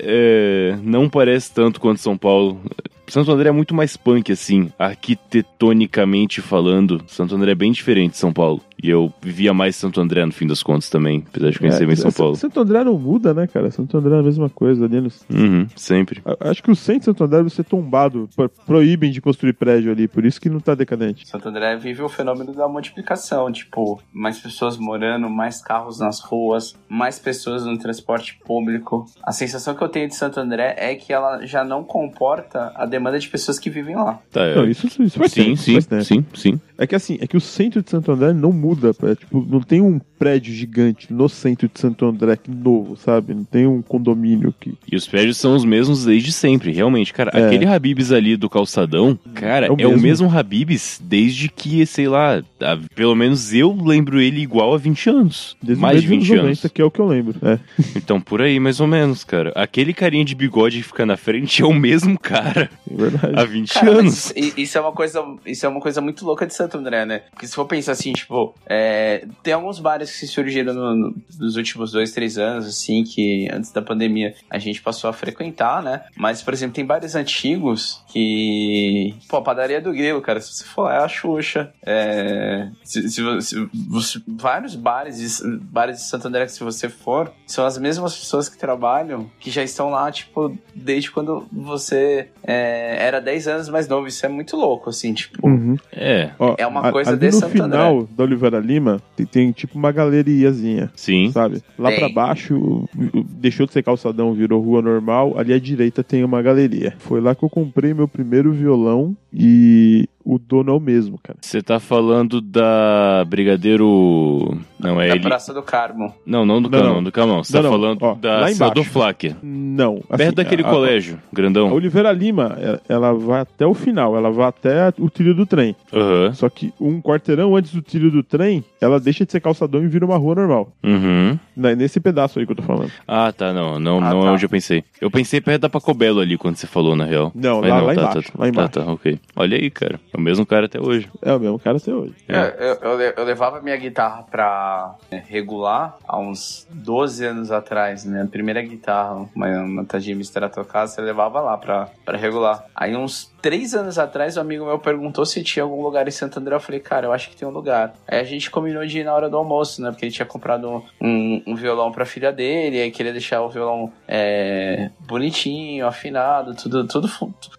é, é, não parece tanto quanto São Paulo. Santo André é muito mais punk, assim, arquitetonicamente falando. Santo André é bem diferente de São Paulo. E eu vivia mais em Santo André, no fim das contas, também, apesar de conhecer bem São Paulo.
Santo André não muda, né, cara? Santo André é a mesma coisa ali. No...
Uhum, sempre.
A- Acho que o centro de Santo André deve ser tombado, pro- proíbem de construir prédio ali, por isso que não tá decadente.
Santo André vive o fenômeno da multiplicação, tipo, mais pessoas morando, mais carros nas ruas, mais pessoas no transporte público. A sensação que eu tenho de Santo André é que ela já não comporta a demanda de pessoas que vivem lá.
Tá, é.
Não, isso, isso faz
sim,
tempo,
sim,
faz tempo.
sim, sim.
É que assim, é que o centro de Santo André não muda, é, tipo, não tem um prédio gigante no centro de Santo André que novo, sabe? Não tem um condomínio que...
E os prédios são os mesmos desde sempre, realmente. Cara,
É.
aquele Habibs ali do calçadão, cara,
É
é
o
o,
mesmo.
mesmo Habibs desde que, sei lá, há- pelo menos eu lembro ele igual há 20 anos.
Desde
mais
o
de
meio dos
20
anos. 90, que é o que eu lembro. É.
Então, por aí, mais ou menos, cara. Aquele carinha de bigode que fica na frente é o mesmo cara
É verdade.
há 20
Cara,
anos.
isso é uma coisa, isso é uma coisa muito louca de Santo André, né? Porque se for pensar assim, tipo, é, tem alguns bares que surgiram no- no- nos últimos dois, três anos, assim, que antes da pandemia a gente passou a frequentar, né? Mas, por exemplo, tem bares antigos que, pô, a padaria do Grilo, cara, se você for lá é a Xuxa, é, se, se se vários bares de, bares de Santo André que se você for, são as mesmas pessoas que trabalham, que já estão lá, tipo, desde quando você é, era 10 anos mais novo. Isso é muito louco, assim, tipo.
Uhum.
É,
Ó,
É uma
a-
coisa
ali
de
no
Santo
final da Oliveira Lima tem, tem tipo uma galeriazinha,
sim.
sabe? Lá
Tem.
pra baixo deixou de ser calçadão, virou rua normal. Ali à direita tem uma galeria. Foi lá que eu comprei meu primeiro violão e o dono é o mesmo, cara.
Você tá falando da Brigadeiro. Não, é
da
ele.
Praça do Carmo.
Não, não do
Não,
Camão,
não.
do Camão. Você
Não,
tá
não.
falando
Ó,
da
embaixo.
Flávia.
Não. assim,
Perto daquele
a- a-
colégio,
A
grandão.
Oliveira Lima, ela- ela vai até o final, ela vai até o trilho do trem.
Aham.
Só que um quarteirão antes do trilho do trem, ela deixa de ser calçadão e vira uma rua normal.
Uhum.
Né, Nesse pedaço aí que eu tô falando.
Ah, tá, não. Não,
Ah,
não
tá.
é onde eu pensei. Eu pensei perto da Pacobelo ali, quando você falou, na real.
Não,
Mas
lá, lá
tá,
embaixo.
tá,
lá embaixo.
Tá, tá, ok. Olha aí, cara. É o mesmo cara até hoje.
É o mesmo cara até hoje.
É.
É, eu, eu eu levava minha guitarra pra é, regular há uns 12 anos atrás, né? A primeira guitarra, uma, uma Tajima Stratocaster, eu levava lá pra, pra regular. Aí uns 3 anos atrás, um amigo meu perguntou se tinha algum lugar em Santo André. Eu falei, cara, eu acho que tem um lugar. Aí a gente combinou de ir na hora do almoço, né? Porque ele tinha comprado um, um violão pra filha dele, aí queria deixar o violão é, bonitinho, afinado, tudo, tudo,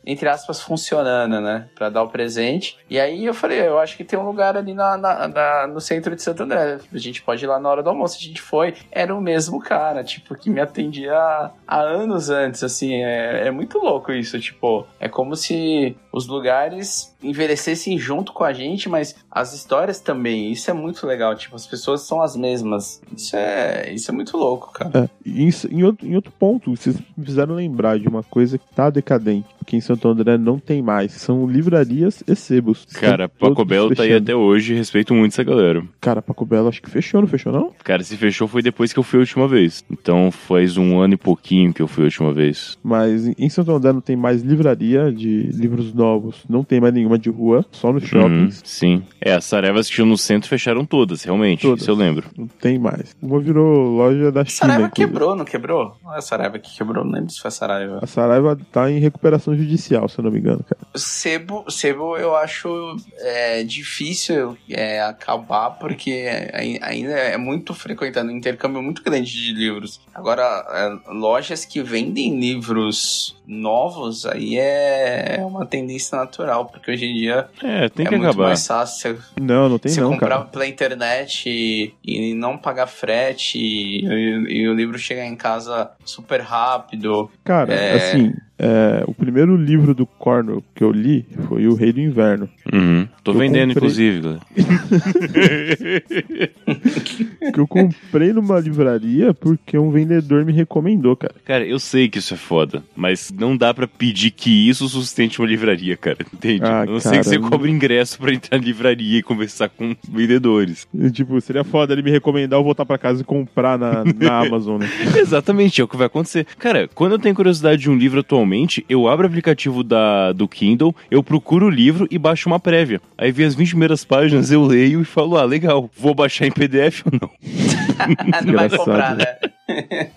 entre aspas, funcionando, né? Pra dar o presente. E aí eu falei, eu acho que tem um lugar ali na, na- na- no centro de Santo André. A gente pode ir lá na hora do almoço. A gente foi, era o mesmo cara, tipo, que me atendia há, anos antes, assim. É, é muito louco isso, tipo, é como se os lugares envelhecessem junto com a gente, mas as histórias também. Isso é muito legal, tipo, as pessoas são as mesmas. Isso é, isso é muito louco, cara.
É, em, em outro, em outro ponto, vocês me fizeram lembrar de uma coisa que tá decadente, porque em Santo André não tem mais. São livrarias e sebos.
Cara,
todos
Pacobelo tá aí até hoje. Respeito muito essa galera.
Cara, Paco Belo acho que fechou, não fechou não?
Cara, se fechou foi depois que eu fui a última vez. Então faz um ano e pouquinho que eu fui a última vez.
Mas em- Santo André não tem mais livraria de livros novos, não tem mais nenhuma de rua, só nos
Uhum,
shoppings.
sim. É, as Sarevas que tinham no centro fecharam todas, realmente.
Todas.
Isso eu lembro.
Não tem mais. Uma virou loja da China.
Saraiva quebrou, não quebrou? Não é a Saraiva que quebrou, não lembro se foi a Saraiva.
A Saraiva tá em recuperação judicial, se eu não me engano, cara.
Sebo, Sebo eu acho é, difícil é, acabar porque ai- ainda é muito frequentado, um intercâmbio muito grande de livros. Agora, é, lojas que vendem livros novos, aí é uma tendência natural, porque hoje em dia
É, tem
é
que
muito
acabar.
mais fácil você,
Não, não tem
você
não,
comprar
cara.
pela internet e, e não pagar frete e, e o livro chegar em casa super rápido.
Cara,
É.
assim, é, o primeiro livro do Cornwell que eu li foi O Rei do Inverno.
Uhum. Tô
Eu
vendendo,
comprei-
inclusive.
Que eu comprei numa livraria porque um vendedor me recomendou, cara.
Cara, eu sei que isso é foda, mas não dá pra pedir que isso sustente uma livraria, cara. Entende?
Ah,
a não ser que você cobre ingresso pra entrar na livraria e conversar com vendedores.
E, tipo, seria foda ele me recomendar eu voltar pra casa e comprar na, na Amazon, né?
Exatamente, é o que vai acontecer. Cara, quando eu tenho curiosidade de um livro atualmente, eu abro o aplicativo da, do Kindle, eu procuro o livro e baixo uma prévia. Aí vem as 20 primeiras páginas, eu leio e falo, ah, legal, vou baixar em PDF ou não?
não vai comprar, né?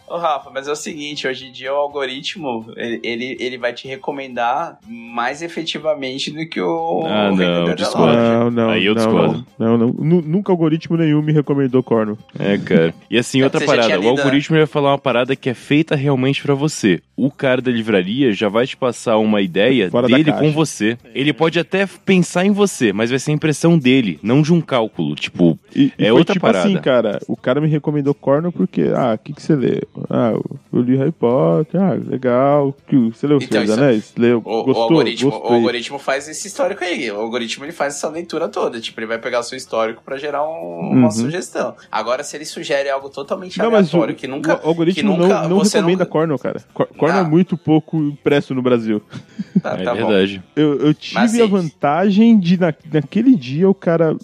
Ô, Rafa, mas é o seguinte, hoje em dia o algoritmo, ele, ele, vai te recomendar mais efetivamente do que o,
Ah,
o
não,
vendedor da
discordo.
loja.
Não, não.
Aí eu
não,
discordo.
Não, não, Nu- Nunca algoritmo nenhum me recomendou corno.
É, cara. E assim,
É,
outra parada.
tinha
O
lido, né?
algoritmo vai falar uma parada que é feita realmente pra você. O cara da livraria já vai te passar uma ideia
Fora
dele com você. Ele pode até pensar em você, mas vai ser a impressão dele, não de um cálculo. Tipo,
E, e
É
foi
outra
tipo
parada.
assim, cara. O cara me recomendou corno porque, ah, o que, que você lê? Ah, eu- li Harry Potter, ah, legal. Que- Você leu Os
Então,
dos
isso-
Anéis? Leu?
O,
Gostou?
o algoritmo,
Gostei.
o algoritmo faz esse histórico aí. O algoritmo ele faz essa leitura toda. Tipo, ele vai pegar o seu histórico pra gerar um- uma
Uhum.
sugestão. Agora, se ele sugere algo totalmente
Não, mas o,
aleatório, que nunca.
o algoritmo
nunca
não, não
você
recomenda
não-
corno, cara. Cor- Corno é
Não.
muito pouco impresso no Brasil.
Tá,
é
tá
verdade.
Eu, eu tive
Mas,
a
assim,
vantagem de, na, naquele dia, o cara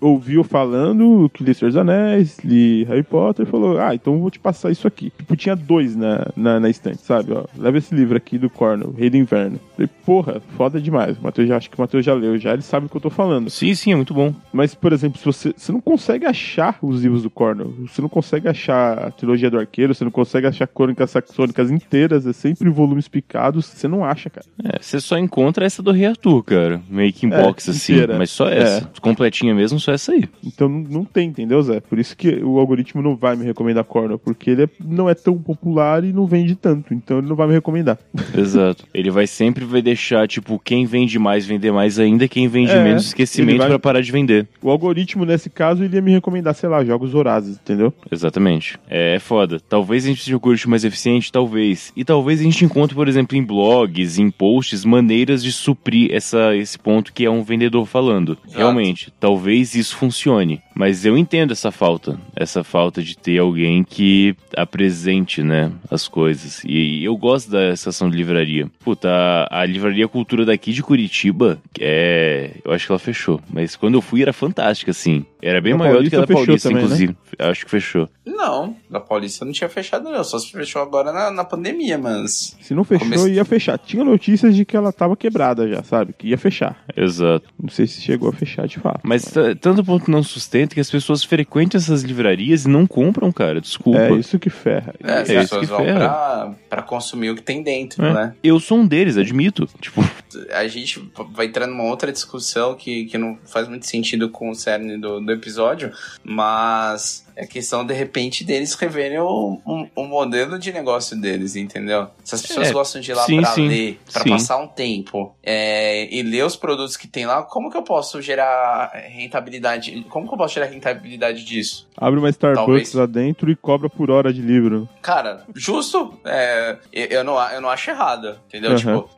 ouviu falando que li Senhor dos Anéis, li Harry Potter, falou, ah, então vou te passar isso aqui. Tipo, tinha dois na, na, na estante, sabe? Ó, leva esse livro aqui do Corno, Rei do Inverno. Falei, porra, foda demais. O Matheus já, acho que o Matheus já leu, já ele sabe o que eu tô falando.
Sim, sim, é muito bom.
Mas, por exemplo, se você, você não consegue achar os livros do Corno, você não consegue achar a trilogia do Arqueiro, você não consegue achar crônicas saxônicas inteiras, é sempre volumes picados, você não acha, cara.
É, você só encontra essa do Rei Arthur, cara. Meio que em
É,
box, assim.
inteira.
Mas só essa. Completinha mesmo, só essa aí.
Então não, tem, entendeu, Zé? Por isso que o algoritmo não vai me recomendar Corno, porque ele é- não é tão popular e não vende tanto, então ele não vai me recomendar.
Exato. Ele vai sempre vai deixar, tipo, quem vende mais vender mais ainda, quem vende
É,
menos esquecimento
vai-
pra parar de vender.
O algoritmo, nesse caso, ele ia me recomendar, sei lá, jogos Horazes, entendeu?
Exatamente. É, é foda. Talvez a gente seja um algoritmo mais eficiente, talvez. E talvez a gente encontre, por exemplo, em blogs, em posts, maneiras de suprir essa, esse ponto que é um vendedor falando.
Exato.
Realmente, talvez isso funcione. Mas eu entendo essa falta. Essa falta de ter alguém que apresente, né, as coisas. E eu gosto da estação de livraria. Puta, a, a livraria Cultura daqui de Curitiba, que é. Eu acho que ela fechou. Mas quando eu fui era fantástica, assim. Era bem
A
maior do que a da
Paulista
Paulista,
também, né?
inclusive. Acho que fechou.
Não, da Paulista não tinha fechado, não. Só se fechou agora na, na pandemia, mas.
Se não fechou,
Comece-
ia fechar. Tinha notícias de que ela tava quebrada já, sabe? Que ia fechar.
Exato.
Não sei se chegou a fechar de fato.
Mas tanto ponto não sustenta que as pessoas frequentam essas livrarias e não compram, cara. Desculpa.
É isso que ferra.
É, as
É isso
pessoas
que
vão
ferra.
pra, pra consumir o que tem dentro,
É.
né?
Eu sou um deles, admito. Tipo,
a gente vai entrar numa outra discussão que, que não faz muito sentido com o cerne do, do episódio, mas é questão, de repente, deles reverem o, um, modelo de negócio deles, entendeu? Se as pessoas
É,
gostam de ir lá
sim,
pra
sim,
ler, pra
sim.
passar um tempo é, e ler os produtos que tem lá, como que eu posso gerar rentabilidade? Como que eu posso gerar rentabilidade disso?
Abre uma Starbucks
Talvez.
lá dentro e cobra por hora de livro.
Cara, justo. é, eu, não, eu não acho errado, entendeu?
Uhum.
Tipo,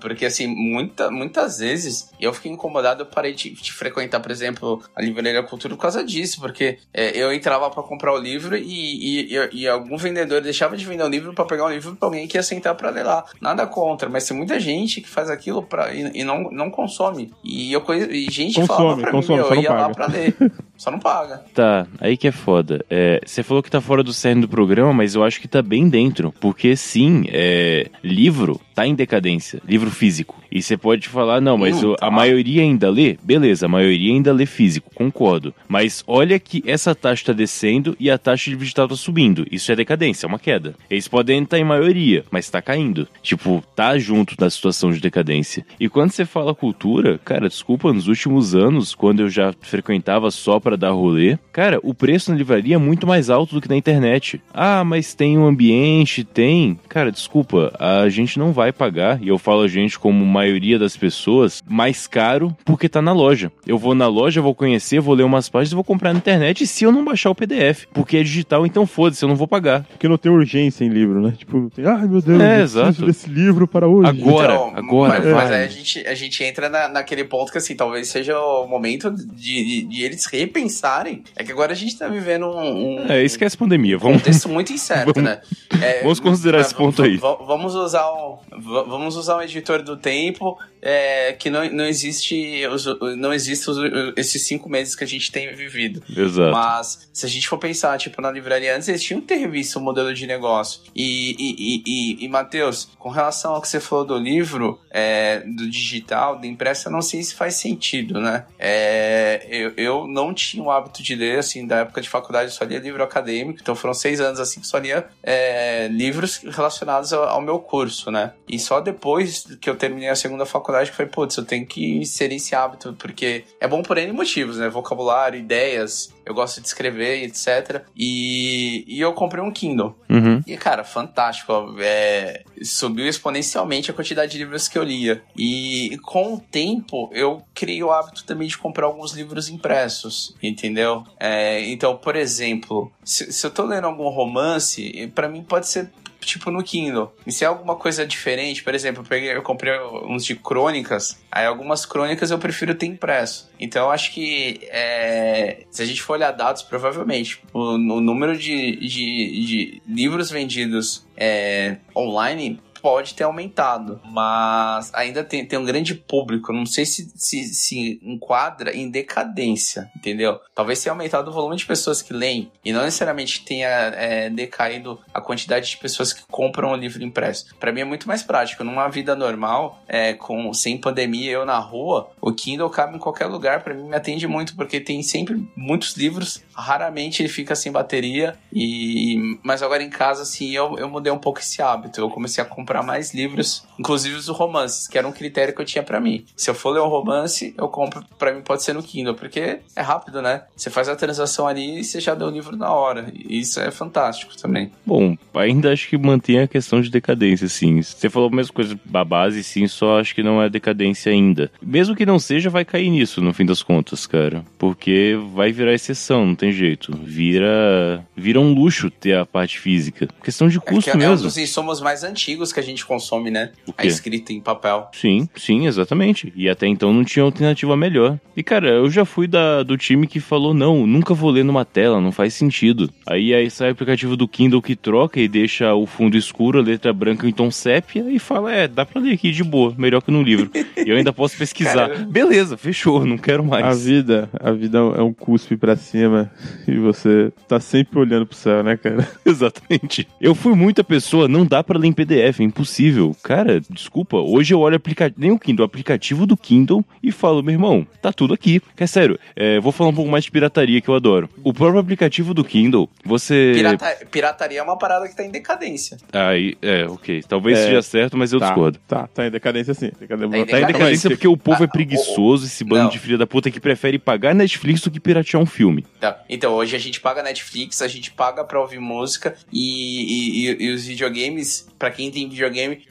porque assim, muita, muitas vezes eu fiquei incomodado, eu parei de, de frequentar, por exemplo, a Livraria Cultura por causa disso, porque é, eu entrava pra comprar o livro e, e, e- algum vendedor deixava de vender o livro pra pegar um livro pra alguém que ia sentar pra ler lá. Nada contra, mas tem muita gente que faz aquilo pra, e, e não, não consome. E, eu e gente
Consome,
falava pra
consome,
mim, eu ia lá
paga.
pra ler. Só não paga.
tá, aí que é foda. É, Você falou que tá fora do cerne do programa, mas eu acho que tá bem dentro. Porque sim, é, livro tá em decadência. Livro físico. E você pode falar, não, mas
Hum, tá.
a maioria ainda lê? Beleza, a maioria ainda lê físico, concordo. Mas olha que essa taxa tá descendo e a taxa de digital tá subindo. Isso é decadência, é uma queda. Eles podem estar em maioria, mas tá caindo. Tipo, tá junto da situação de decadência. E quando você fala cultura, cara, desculpa, nos últimos anos, quando eu já frequentava só pra dar rolê, cara, o preço na livraria é muito mais alto do que na internet. Ah, mas tem um ambiente, tem. Cara, desculpa, a gente não vai pagar, e eu falo a gente como maioria das pessoas, mais caro porque tá na loja. Eu vou na loja, vou conhecer, vou ler umas páginas e vou comprar na internet se eu não baixar o PDF. Porque é digital, então foda-se, eu não vou pagar.
Porque não tem urgência em livro, né? Tipo, tem, ai meu Deus,
É,
eu preciso
exato.
desse livro para hoje.
Agora,
Então,
agora,
Mas, mas
vai.
aí a gente, a gente entra na, naquele ponto que, assim, talvez seja o momento de, de, de eles repensarem. É que agora a gente tá vivendo um, um,
É, esquece a pandemia,
um
vamos.
contexto muito incerto,
Vamos-
né? É,
vamos considerar
v-
esse ponto aí.
Vamos usar um, v- vamos usar um editor do tempo é, que não, não existe, os, não existe os- esses cinco meses que a gente tem vivido.
Exato.
Mas se a gente for pensar, tipo, na livraria antes, eles tinham que ter revisto o modelo de negócio. E, e, e, e, e Matheus, com relação ao que você falou do livro, é, do digital, do impresso, eu não sei se faz sentido, né? É, eu, eu não tinha o hábito de ler, assim, da época de faculdade eu só lia livro acadêmico, então foram seis anos, assim, que só lia é, livros relacionados ao, ao, meu curso, né? E só depois que eu terminei a segunda faculdade que foi, putz, eu tenho que inserir esse hábito, porque é bom por N motivos, né? Vocabulário, ideias, eu gosto de escrever, etc. E, e eu comprei um Kindle.
Uhum.
E, cara, fantástico. É, subiu exponencialmente a quantidade de livros que eu lia. E com o tempo, eu criei o hábito também de comprar alguns livros impressos, entendeu? É, então, por exemplo, se, se eu tô lendo algum romance, para mim pode ser tipo no Kindle. E se é alguma coisa diferente, por exemplo, eu, peguei, eu comprei uns de crônicas, aí algumas crônicas eu prefiro ter impresso. Então eu acho que é, se a gente for olhar dados, provavelmente o, o número de, de, de livros vendidos é, online pode ter aumentado, mas ainda tem, tem um grande público. Não sei se, se, se enquadra em decadência, entendeu? Talvez tenha aumentado o volume de pessoas que leem e não necessariamente tenha é, decaído a quantidade de pessoas que compram o livro impresso. Para mim é muito mais prático. Numa vida normal, é, com sem pandemia, eu na rua, o Kindle cabe em qualquer lugar. Para mim me atende muito porque tem sempre muitos livros. Raramente ele fica sem bateria e mas agora em casa assim eu, eu mudei um pouco esse hábito. Eu comecei a comprar comprar mais livros, inclusive os romances, que era um critério que eu tinha para mim. Se eu for ler um romance, eu compro, para mim pode ser no Kindle, porque é rápido, né? Você faz a transação ali e você já deu o livro na hora. E isso é fantástico também.
Bom, ainda acho que mantém a questão de decadência, sim. Você falou a mesma coisa da base, sim, só acho que não é decadência ainda. Mesmo que não seja, vai cair nisso, no fim das contas, cara. Porque vai virar exceção, não tem jeito. Vira, vira um luxo ter a parte física. Questão de custo
é que
mesmo. É
um dos insumos mais antigos que que a gente consome, né? A escrita em papel.
Sim, sim, exatamente. E até então não tinha alternativa melhor. E cara, eu já fui da, do time que falou: não, nunca vou ler numa tela, não faz sentido. Aí, aí sai o aplicativo do Kindle que troca e deixa o fundo escuro, a letra branca em tom sépia e fala: é, dá pra ler aqui de boa, melhor que no livro. e eu ainda posso pesquisar. Cara... Beleza, fechou, não quero mais.
A vida, a vida é um cuspe pra cima e você tá sempre olhando pro céu, né, cara?
Exatamente. Eu fui muita pessoa, não dá pra ler em PDF, impossível. Cara, desculpa, hoje eu olho aplica... nem o Kindle, o aplicativo do Kindle e falo, meu irmão, tá tudo aqui. Que é sério, é, vou falar um pouco mais de pirataria que eu adoro. O próprio aplicativo do Kindle, você.
Pirata... Pirataria é uma parada que tá em decadência.
Aí, é, ok. Talvez é... seja certo, mas eu
tá,
discordo.
Tá, tá em decadência sim. Decad...
Tá, em decadência. tá em decadência porque o povo ah, é preguiçoso, esse bando não. de filha da puta que prefere pagar Netflix do que piratear um filme.
Tá. Então, hoje a gente paga Netflix, a gente paga pra ouvir música e, e, e, e os videogames, pra quem tem videogame,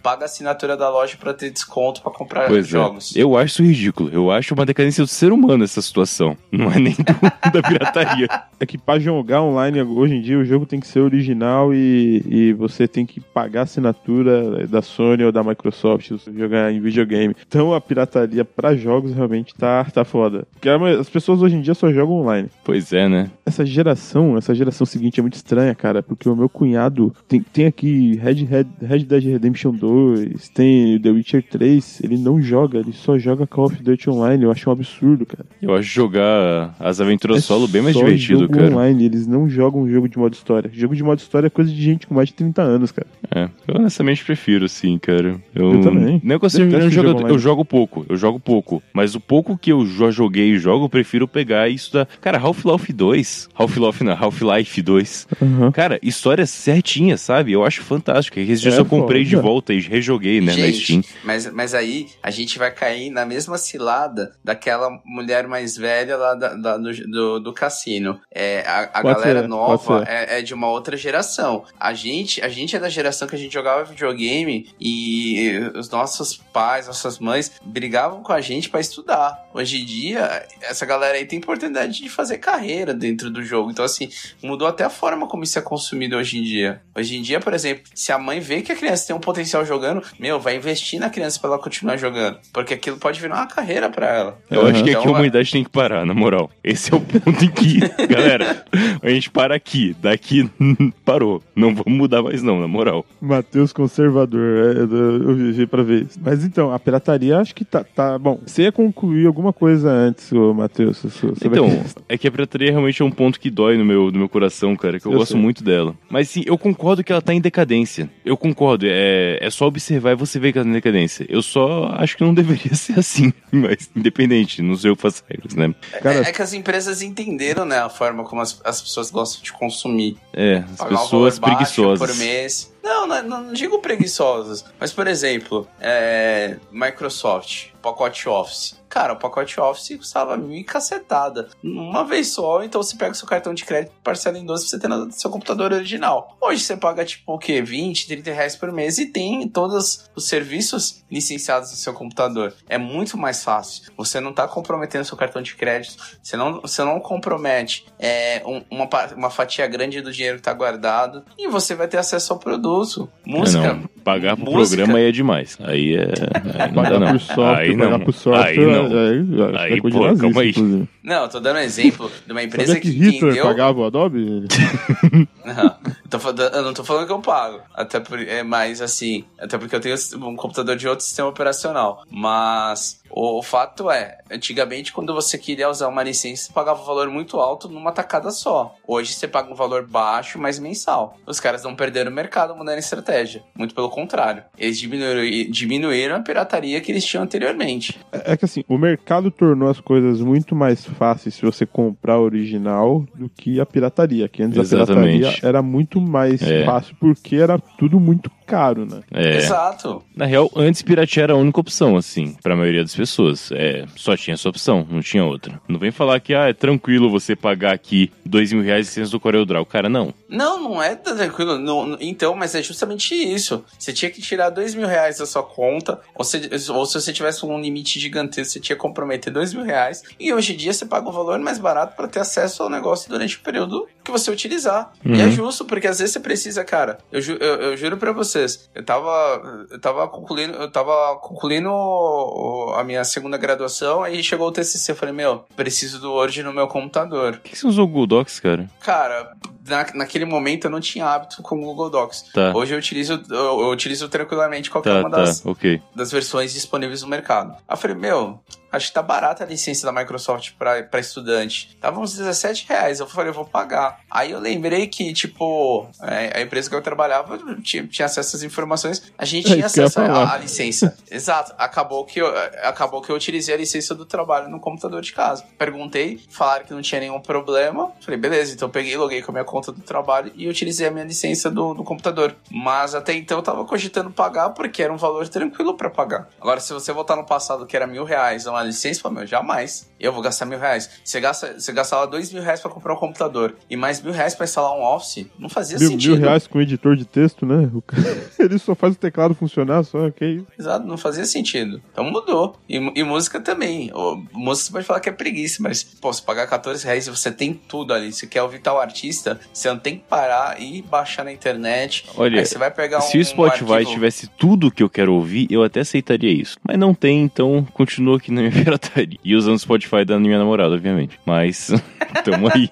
paga a assinatura da loja para ter desconto para comprar pois é. jogos.
É. Eu acho isso ridículo. Eu acho uma decadência do ser humano essa situação. Não é nem do, da pirataria.
É que para jogar online hoje em dia o jogo tem que ser original e, e você tem que pagar a assinatura da Sony ou da Microsoft se você jogar em videogame. Então a pirataria para jogos realmente tá, tá foda. Porque as pessoas hoje em dia só jogam online.
Pois é, né?
Essa geração, essa geração seguinte é muito estranha, cara, porque o meu cunhado tem, tem aqui Red, Red, Red Dead Redemption 2, tem The Witcher 3, ele não joga, ele só joga Call of Duty Online, eu acho um absurdo, cara.
Eu acho jogar as aventuras é solo bem mais divertido, jogo cara.
online, eles não jogam jogo de modo história. Jogo de modo história é coisa de gente com mais de 30 anos, cara.
É, eu honestamente prefiro, sim, cara. Eu, eu também. Nem eu consigo eu, jogo, eu jogo pouco, eu jogo pouco. Mas o pouco que eu já joguei e jogo, eu prefiro pegar isso da. Cara, Half-Life 2. Half-Life, não, Half-Life 2. Uhum. Cara, história certinha, sabe? Eu acho fantástico. Esses dias é, eu comprei. De volta e rejoguei, né, gente, na Steam.
Mas, mas aí a gente vai cair na mesma cilada daquela mulher mais velha lá da, da, do, do, do, cassino. É, a, a galera ser, nova é, é, de uma outra geração. A gente, a gente é da geração que a gente jogava videogame e os nossos pais, nossas mães brigavam com a gente para estudar. Hoje em dia, essa galera aí tem oportunidade de fazer carreira dentro do jogo. Então, assim, mudou até a forma como isso é consumido hoje em dia. Hoje em dia, por exemplo, se a mãe vê que a criança tem um potencial jogando, meu, vai investir na criança para ela continuar jogando. Porque aquilo pode virar uma carreira para ela.
Eu uhum. acho que então, aqui a humanidade tem que parar, na moral. Esse é o ponto em que, galera, a gente para aqui. Daqui parou. Não vamos mudar mais, não, na moral.
Matheus conservador, é, eu vivi pra ver isso. Mas então, a pirataria acho que tá. tá bom, você ia concluir alguma coisa antes, Matheus.
Então, é que a pirataria realmente é um ponto que dói no meu, no meu coração, cara, que eu, eu gosto sei. muito dela. Mas sim, eu concordo que ela tá em decadência. Eu concordo. É, é, é só observar e você vê que tá na decadência. Eu só acho que não deveria ser assim, mas independente, não sei o que faço regras, né?
Cara-
É, é que as empresas entenderam, né, a forma como as, as pessoas gostam de consumir.
É, as
Pagar
pessoas preguiçosas.
por mês. Não, não, não digo preguiçosas. Mas, por exemplo, é, Microsoft, pacote Office. Cara, o pacote Office custava mil cacetada. Uma vez só, então você pega o seu cartão de crédito parcela em 12 pra você ter no seu computador original. Hoje você paga, tipo, o quê? 20, 30 reais por mês e tem todos os serviços licenciados no seu computador. É muito mais fácil. Você não tá comprometendo seu cartão de crédito. Você não, você não compromete é, um- uma, uma fatia grande do dinheiro que tá guardado. E você vai ter acesso ao produto. Música.
É, não, pagar pro
música-
programa aí é demais. Aí é. Aí não dá,
Pagar
não.
por software,
aí
pagar
não.
por software.
Aí não.
Aí,
Aí,
que é coisa
pô,
nazista,
calma aí.
inclusive.
Não, eu tô dando um exemplo de uma empresa
Sabia que
que
Hitler
entendeu.
pagava o Adobe?
Não, eu, tô falando- eu não tô falando que eu pago. Até por, é mais assim. Até porque eu tenho um computador de outro sistema operacional. Mas o, o fato é, antigamente, quando você queria usar uma licença, você pagava um valor muito alto numa tacada só. Hoje você paga um valor baixo, mas mensal. Os caras não perderam o mercado mudando a estratégia. Muito pelo contrário. Eles diminuíram, diminuíram a pirataria que eles tinham anteriormente.
É que assim, o mercado tornou as coisas muito mais fáceis se você comprar original do que a pirataria. Que antes a
Exatamente.
pirataria era muito mais
É.
fácil porque era tudo muito caro, né?
É.
Exato.
Na real, antes piratear era a única opção, assim, pra maioria das pessoas. É, só tinha essa opção, não tinha outra. Não vem falar que, ah, é tranquilo você pagar aqui dois mil reais de licença do CorelDRAW. Cara, não.
Não, não é tranquilo. Não, então, mas é justamente isso. Você tinha que tirar dois mil reais da sua conta, ou se, ou se você tivesse um limite gigantesco, você tinha que comprometer dois mil reais. E hoje em dia você paga um valor mais barato para ter acesso ao negócio durante o período que você utilizar. E é
Uhum.
justo, porque às vezes você precisa, cara. Eu, ju- eu, eu juro pra vocês, eu tava, eu tava concluindo, eu tava concluindo a minha segunda graduação, aí chegou o TCC, eu falei, meu, preciso do Word no meu computador.
Por que você usou o Google Docs, cara?
Cara, na, naquele momento eu não tinha hábito com o Google Docs.
Tá.
Hoje eu utilizo, eu, eu utilizo tranquilamente qualquer
Tá,
uma
tá,
das,
ok.
das versões disponíveis no mercado. Aí eu falei, meu, acho que tá barata a licença da Microsoft pra, pra estudante. Tava uns 17 reais. Eu falei, eu vou pagar. Aí eu lembrei que, tipo, é, a empresa que eu trabalhava tinha, tinha acesso às informações. A gente
É
tinha acesso à- licença. Exato. Acabou que, eu, acabou que eu utilizei a licença do trabalho no computador de casa. Perguntei, falaram que não tinha nenhum problema. Falei, beleza, então eu peguei, loguei com a minha conta do trabalho e utilizei a minha licença do, do computador. Mas até então eu tava cogitando pagar porque era um valor tranquilo pra pagar. Agora, se você voltar no passado que era mil reais uma licença, meu, jamais. Eu vou gastar mil reais. Você, gasta, você gastava dois mil reais pra comprar um computador e mais mil reais pra instalar um Office, não fazia
Mil,
sentido.
mil reais com editor de texto, né? O cara- ele só faz o teclado funcionar, só que isso.
Exato, não fazia sentido. Então mudou. E, e música também. O, música você pode falar que é preguiça, mas, pô, você pagar 14 reais e você tem tudo ali. Você quer ouvir tal artista, você não tem que parar e baixar na internet.
Olha,
Aí você vai pegar um.
Se o Spotify
um arquivo-
tivesse tudo que eu quero ouvir, eu até aceitaria isso. Mas não tem, então continua aqui na minha pirataria. E usando o Spotify da minha namorada, obviamente. Mas, tamo aí.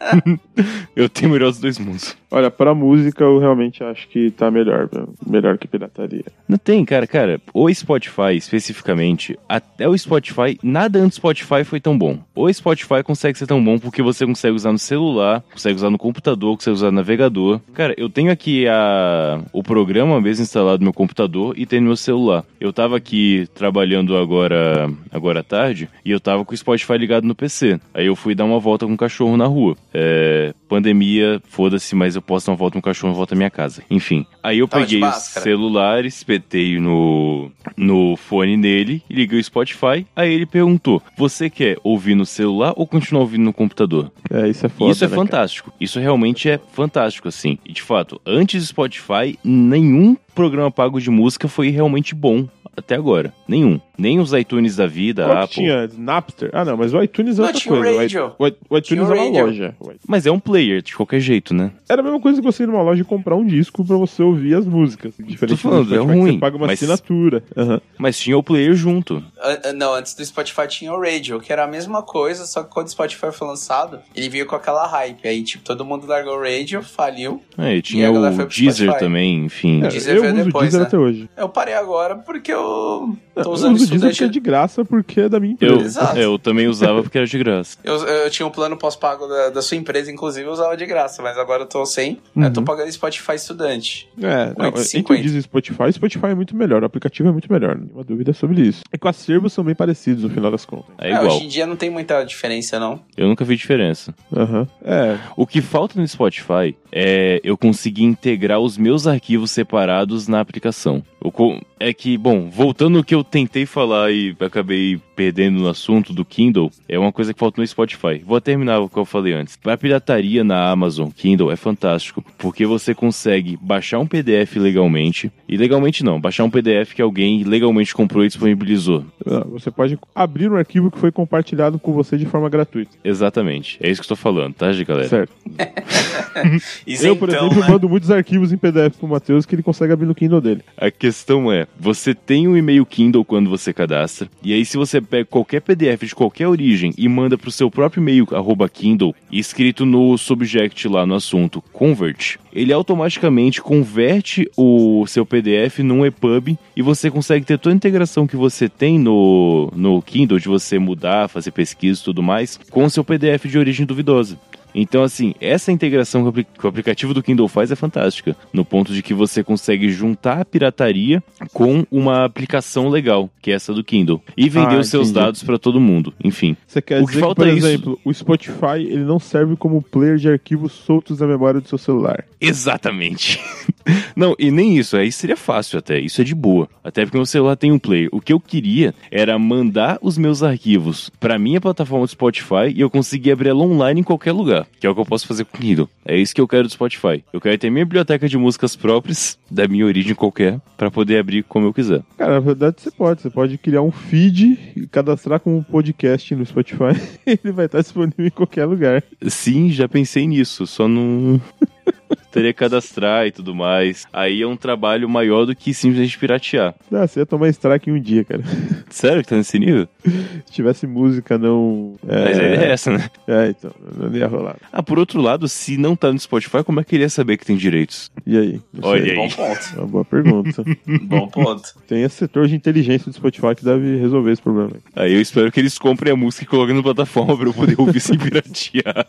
eu tenho o melhor dos dois mundos.
Olha, pra música eu realmente acho que tá melhor, melhor que pirataria.
Não tem, cara, cara. O Spotify, especificamente, até o Spotify, nada antes do Spotify foi tão bom. O Spotify consegue ser tão bom porque você consegue usar no celular, consegue usar no computador, consegue usar no navegador. Cara, eu tenho aqui a, o programa mesmo instalado no meu computador e tem no meu celular. Eu tava aqui trabalhando agora, agora à tarde e eu tava com o Spotify ligado no PC. Aí eu fui dar uma volta com o cachorro na rua. É, pandemia, foda-se, mas eu posso dar uma volta com o cachorro e volta à minha casa. Enfim, aí eu
Tava
peguei o celular, espetei no, no fone dele, liguei o Spotify, aí ele perguntou, você quer ouvir no celular ou continuar ouvindo no computador?
É, isso é foda.
Isso é
né, cara?
fantástico. Isso realmente é fantástico, assim. E de fato, antes do Spotify, nenhum programa pago de música foi realmente bom até agora. Nenhum. Nem os iTunes da vida,
Qual
a Apple.
tinha? Napster? Ah, não, mas o iTunes é
Não,
outra
tinha
coisa. O
Radio.
O, i- o
Tinha
iTunes é uma
Radio.
loja.
Mas é um player, de qualquer jeito, né?
Era a mesma coisa que você ir numa loja e comprar um disco pra você ouvir as músicas. Diferente
falando,
do
é
Spotify, que
ruim,
Você paga uma
mas-
assinatura. Aham.
Mas tinha o player junto.
An- an- Não, antes do Spotify tinha o Radio, que era a mesma coisa, só que quando o Spotify foi lançado, ele veio com aquela hype. Aí, tipo, todo mundo largou o Radio, faliu.
É, e
E
tinha
a galera foi
o
pro
Deezer
Spotify.
também, enfim.
É,
Deezer
eu uso o
depois,
Deezer
né?
até hoje.
Eu parei agora porque eu tô
eu
usando
uso o
isso
Deezer
desde...
é de graça, porque é da minha
Eu,
empresa.
Exato.
eu também usava porque era de graça.
Eu, eu tinha um plano pós-pago da, da sua empresa, inclusive, eu usava de graça, mas agora eu tô sem. Eu tô
Uhum.
pagando Spotify estudante.
É, não,
8,50.
entre o Deezer e Spotify, Spotify é muito melhor, o aplicativo é muito melhor, nenhuma dúvida sobre isso. É que os acervos são bem parecidos no final das contas.
É
É,
igual.
hoje em dia não tem muita diferença, não.
Eu nunca vi diferença.
Aham. É,
O que falta no Spotify é eu conseguir integrar os meus arquivos separados na aplicação. É que, bom, voltando ao que eu tentei falar e acabei perdendo no assunto do Kindle, é uma coisa que falta no Spotify. Vou terminar o que eu falei antes. A pirataria na Amazon Kindle é fantástico, porque você consegue baixar um PDF legalmente, e legalmente não, baixar um PDF que alguém legalmente comprou e disponibilizou.
ah, você pode abrir um arquivo que foi compartilhado com você de forma gratuita.
Exatamente, é isso que eu tô falando, tá, gente, galera?
Certo. Eu, por exemplo,
né?
mando muitos arquivos em PDF pro Matheus que ele consegue abrir no Kindle dele.
A questão é, você tem um e-mail Kindle quando você cadastra, e aí se você pega qualquer PDF de qualquer origem e manda pro seu próprio e-mail arroba Kindle, escrito no subject lá no assunto convert, ele automaticamente converte o seu PDF num EPUB e você consegue ter toda a integração que você tem no, no Kindle, de você mudar, fazer pesquisa e tudo mais, com o seu PDF de origem duvidosa. Então, assim, essa integração que o apli- que o aplicativo do Kindle faz é fantástica, no ponto de que você consegue juntar a pirataria com uma aplicação legal, que é essa do Kindle, e vender
Ah,
os seus dados para todo mundo. Enfim,
Você quer
O que
dizer que,
falta
por
é isso.
exemplo, o Spotify ele não serve como player de arquivos soltos na memória do seu celular.
Exatamente. Não, e nem isso, aí seria fácil até, isso é de boa. Até porque meu celular tem um player. O que eu queria era mandar os meus arquivos pra minha plataforma do Spotify e eu conseguir abrir ela online em qualquer lugar, que é o que eu posso fazer com o Kindle. É isso que eu quero do Spotify. Eu quero ter minha biblioteca de músicas próprias, da minha origem qualquer, pra poder abrir como eu quiser.
Cara, na verdade você pode. Você pode criar um feed e cadastrar como podcast no Spotify. ele vai estar disponível em qualquer lugar.
Sim, já pensei nisso, só não. Teria que cadastrar e tudo mais. Aí é um trabalho maior do que simplesmente piratear.
Ah, você ia tomar strike em um dia, cara.
Sério que tá nesse nível?
Se tivesse música não.
Mas a ideia é essa, né?
É, então, não ia rolar.
Ah, por outro lado, se não tá no Spotify, como é que ele ia saber que tem direitos?
E aí?
Olha aí.
Bom ponto.
É uma boa pergunta.
Bom ponto.
Tem esse setor de inteligência do Spotify que deve resolver esse problema.
Aí eu espero que eles comprem a música e coloquem na plataforma pra eu poder ouvir sem piratear.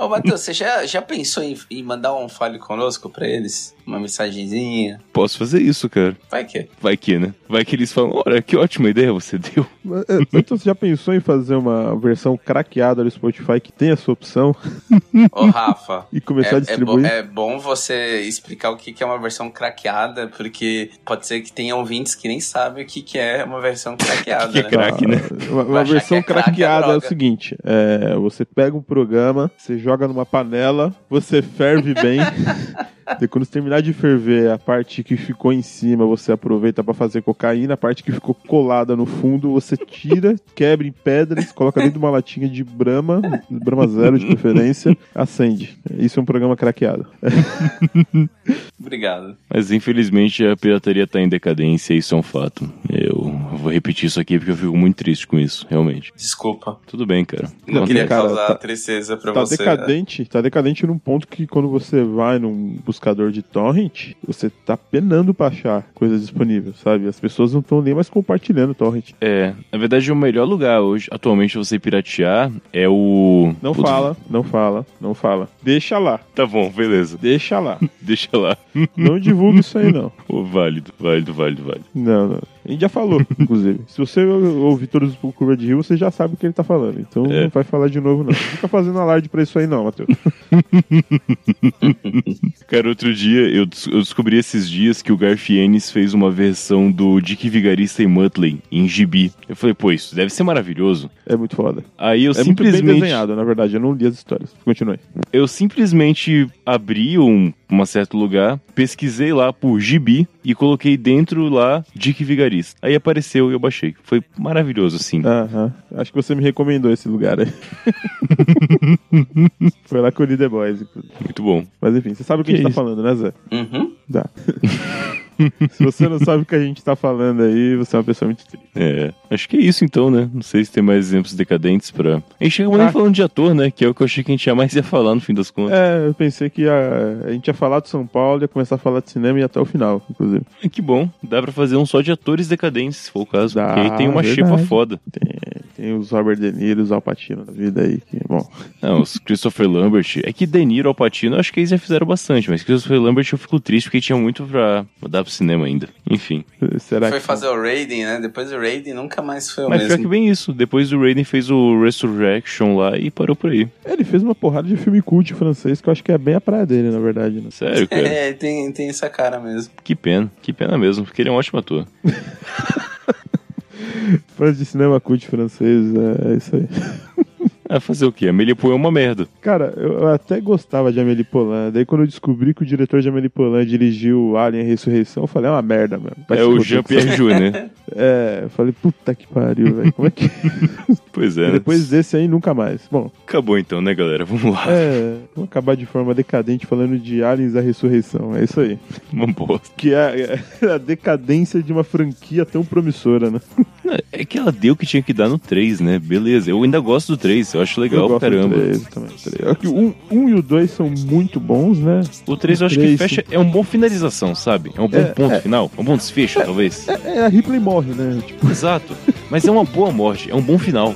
Ô, Matheus, você já, já pensou em, em mandar um file conosco pra eles? Uma mensagenzinha?
Posso fazer isso, cara.
Vai que.
Vai que, né? Vai que eles falam, olha, que ótima ideia você deu.
É, Então você já pensou em fazer uma versão craqueada do Spotify que tem essa opção
Ô, Rafa.
e começar a
É, é, bo-
distribuir?
é bom você explicar o que é uma versão craqueada, porque pode ser que tenha ouvintes que nem sabem o que é uma versão craqueada,
Que
né?
craque, né?
Uma, uma
achar
versão
é é
craqueada é, o seguinte: é, você pega um programa, você joga numa panela, você ferve bem. E quando você terminar de ferver, a parte que ficou em cima você aproveita pra fazer cocaína, a parte que ficou colada no fundo você tira, quebra em pedras, coloca dentro de uma latinha de Brahma, Brahma Zero de preferência, acende. Isso é um programa craqueado.
Obrigado.
Mas infelizmente a pirataria tá em decadência e isso é um fato. Eu vou repetir isso aqui porque eu fico muito triste com isso, realmente.
Desculpa.
Tudo bem, cara.
Não
Acontece.
queria
cara,
causar
tá-
tristeza pra
Tá
você.
decadente, tá decadente num ponto que quando você vai num buscador de torrent, você tá penando pra achar coisas disponíveis, sabe? As pessoas não estão nem mais compartilhando torrent.
É, na verdade o melhor lugar hoje, atualmente, você piratear é o...
Não
Putz,
fala, não fala, não fala. Deixa lá,
Tá bom, beleza.
deixa lá.
Deixa lá.
Não divulga isso aí, não.
Ô, válido, válido, válido, válido.
Não, não. A gente já falou, inclusive. Se você ouvir todos os Curva de Rio, você já sabe o que ele tá falando. Então
É.
não vai falar de novo, não. Não fica fazendo alarde pra isso aí, não, Matheus.
Cara, outro dia, eu, eu descobri esses dias que o Garfienes fez uma versão do Dick Vigarista e Muttley em gibi. Eu falei, pô, isso deve ser maravilhoso.
É muito foda.
Aí eu
é muito bem
simplesmente...
desenhado, na verdade. Eu não li as histórias. Continue.
eu simplesmente abri um, um certo lugar, pesquisei lá por gibi e coloquei dentro lá Dick Vigarista. Aí apareceu e eu baixei. Foi maravilhoso, assim.
Aham. Acho que você me recomendou esse lugar aí. Foi lá que eu li The Boys.
Muito bom.
Mas enfim, você sabe o que,
Que
a gente
isso?
tá falando, né, Zé?
Uhum.
Tá. Se você não sabe o que a gente tá falando aí, você é uma pessoa muito triste.
É, acho que é isso então, né? Não sei se tem mais exemplos decadentes pra. A gente chegou nem
Ah.
falando de ator, né? Que é o que eu achei que a gente jamais ia falar no fim das contas.
É, eu pensei que ia- a gente ia falar de São Paulo, ia começar a falar de cinema e até o final, inclusive.
Que bom, dá pra fazer um só de atores decadentes, se for o caso.
Dá,
porque aí tem uma
verdade.
xepa foda.
Tem, tem os Robert De Niro, os Al Pacino da vida aí, que, bom...
Não, os Christopher Lambert. É que De Niro, Al Pacino, acho que eles já fizeram bastante, mas Christopher Lambert eu fico triste porque tinha muito pra dar pro cinema ainda. Enfim.
Será
Foi
que...
fazer o Raiden, né? Depois do Raiden nunca mais foi o
Mas pior
mesmo.
que bem isso. Depois do Raiden fez o Resurrection lá e parou por aí.
Ele fez uma porrada de filme cult francês que eu acho que é bem a praia dele, na verdade, né?
Sério, cara.
É, tem, tem essa cara mesmo.
que pena. Que pena mesmo, porque ele é um ótimo ator.
Fãs de cinema cult francês, é, é isso aí.
Ah, fazer o quê? Amélie Poulain é uma merda.
Cara, eu até gostava de Amélie Poulain. Daí quando eu descobri que o diretor de Amélie Poulain dirigiu Alien Ressurreição, eu falei, é uma merda. Vai
é o. Jean-Pierre Jeunet.
É, eu falei, puta que pariu, velho. Como é que...
Pois é.
Depois desse aí, nunca mais. Bom,
Acabou então, né, galera? Vamos lá.
é... Vamos acabar de forma decadente falando de Aliens a Ressurreição. É isso aí.
Uma bosta.
Que é, é a decadência de uma franquia tão promissora, né?
É que ela deu o que tinha que dar no 3, né? Beleza. Eu ainda gosto do 3, eu acho legal
eu
caramba.
três também. o três. É 1 um e o 2 são muito bons, né?
O 3 eu acho que
três,
fecha. É uma boa finalização, sabe? É um bom
É,
ponto
é.
final. Um bom desfecho, talvez.
É, é, a Ripley morre, né? Tipo,
Exato. Mas é uma boa morte, é um bom final.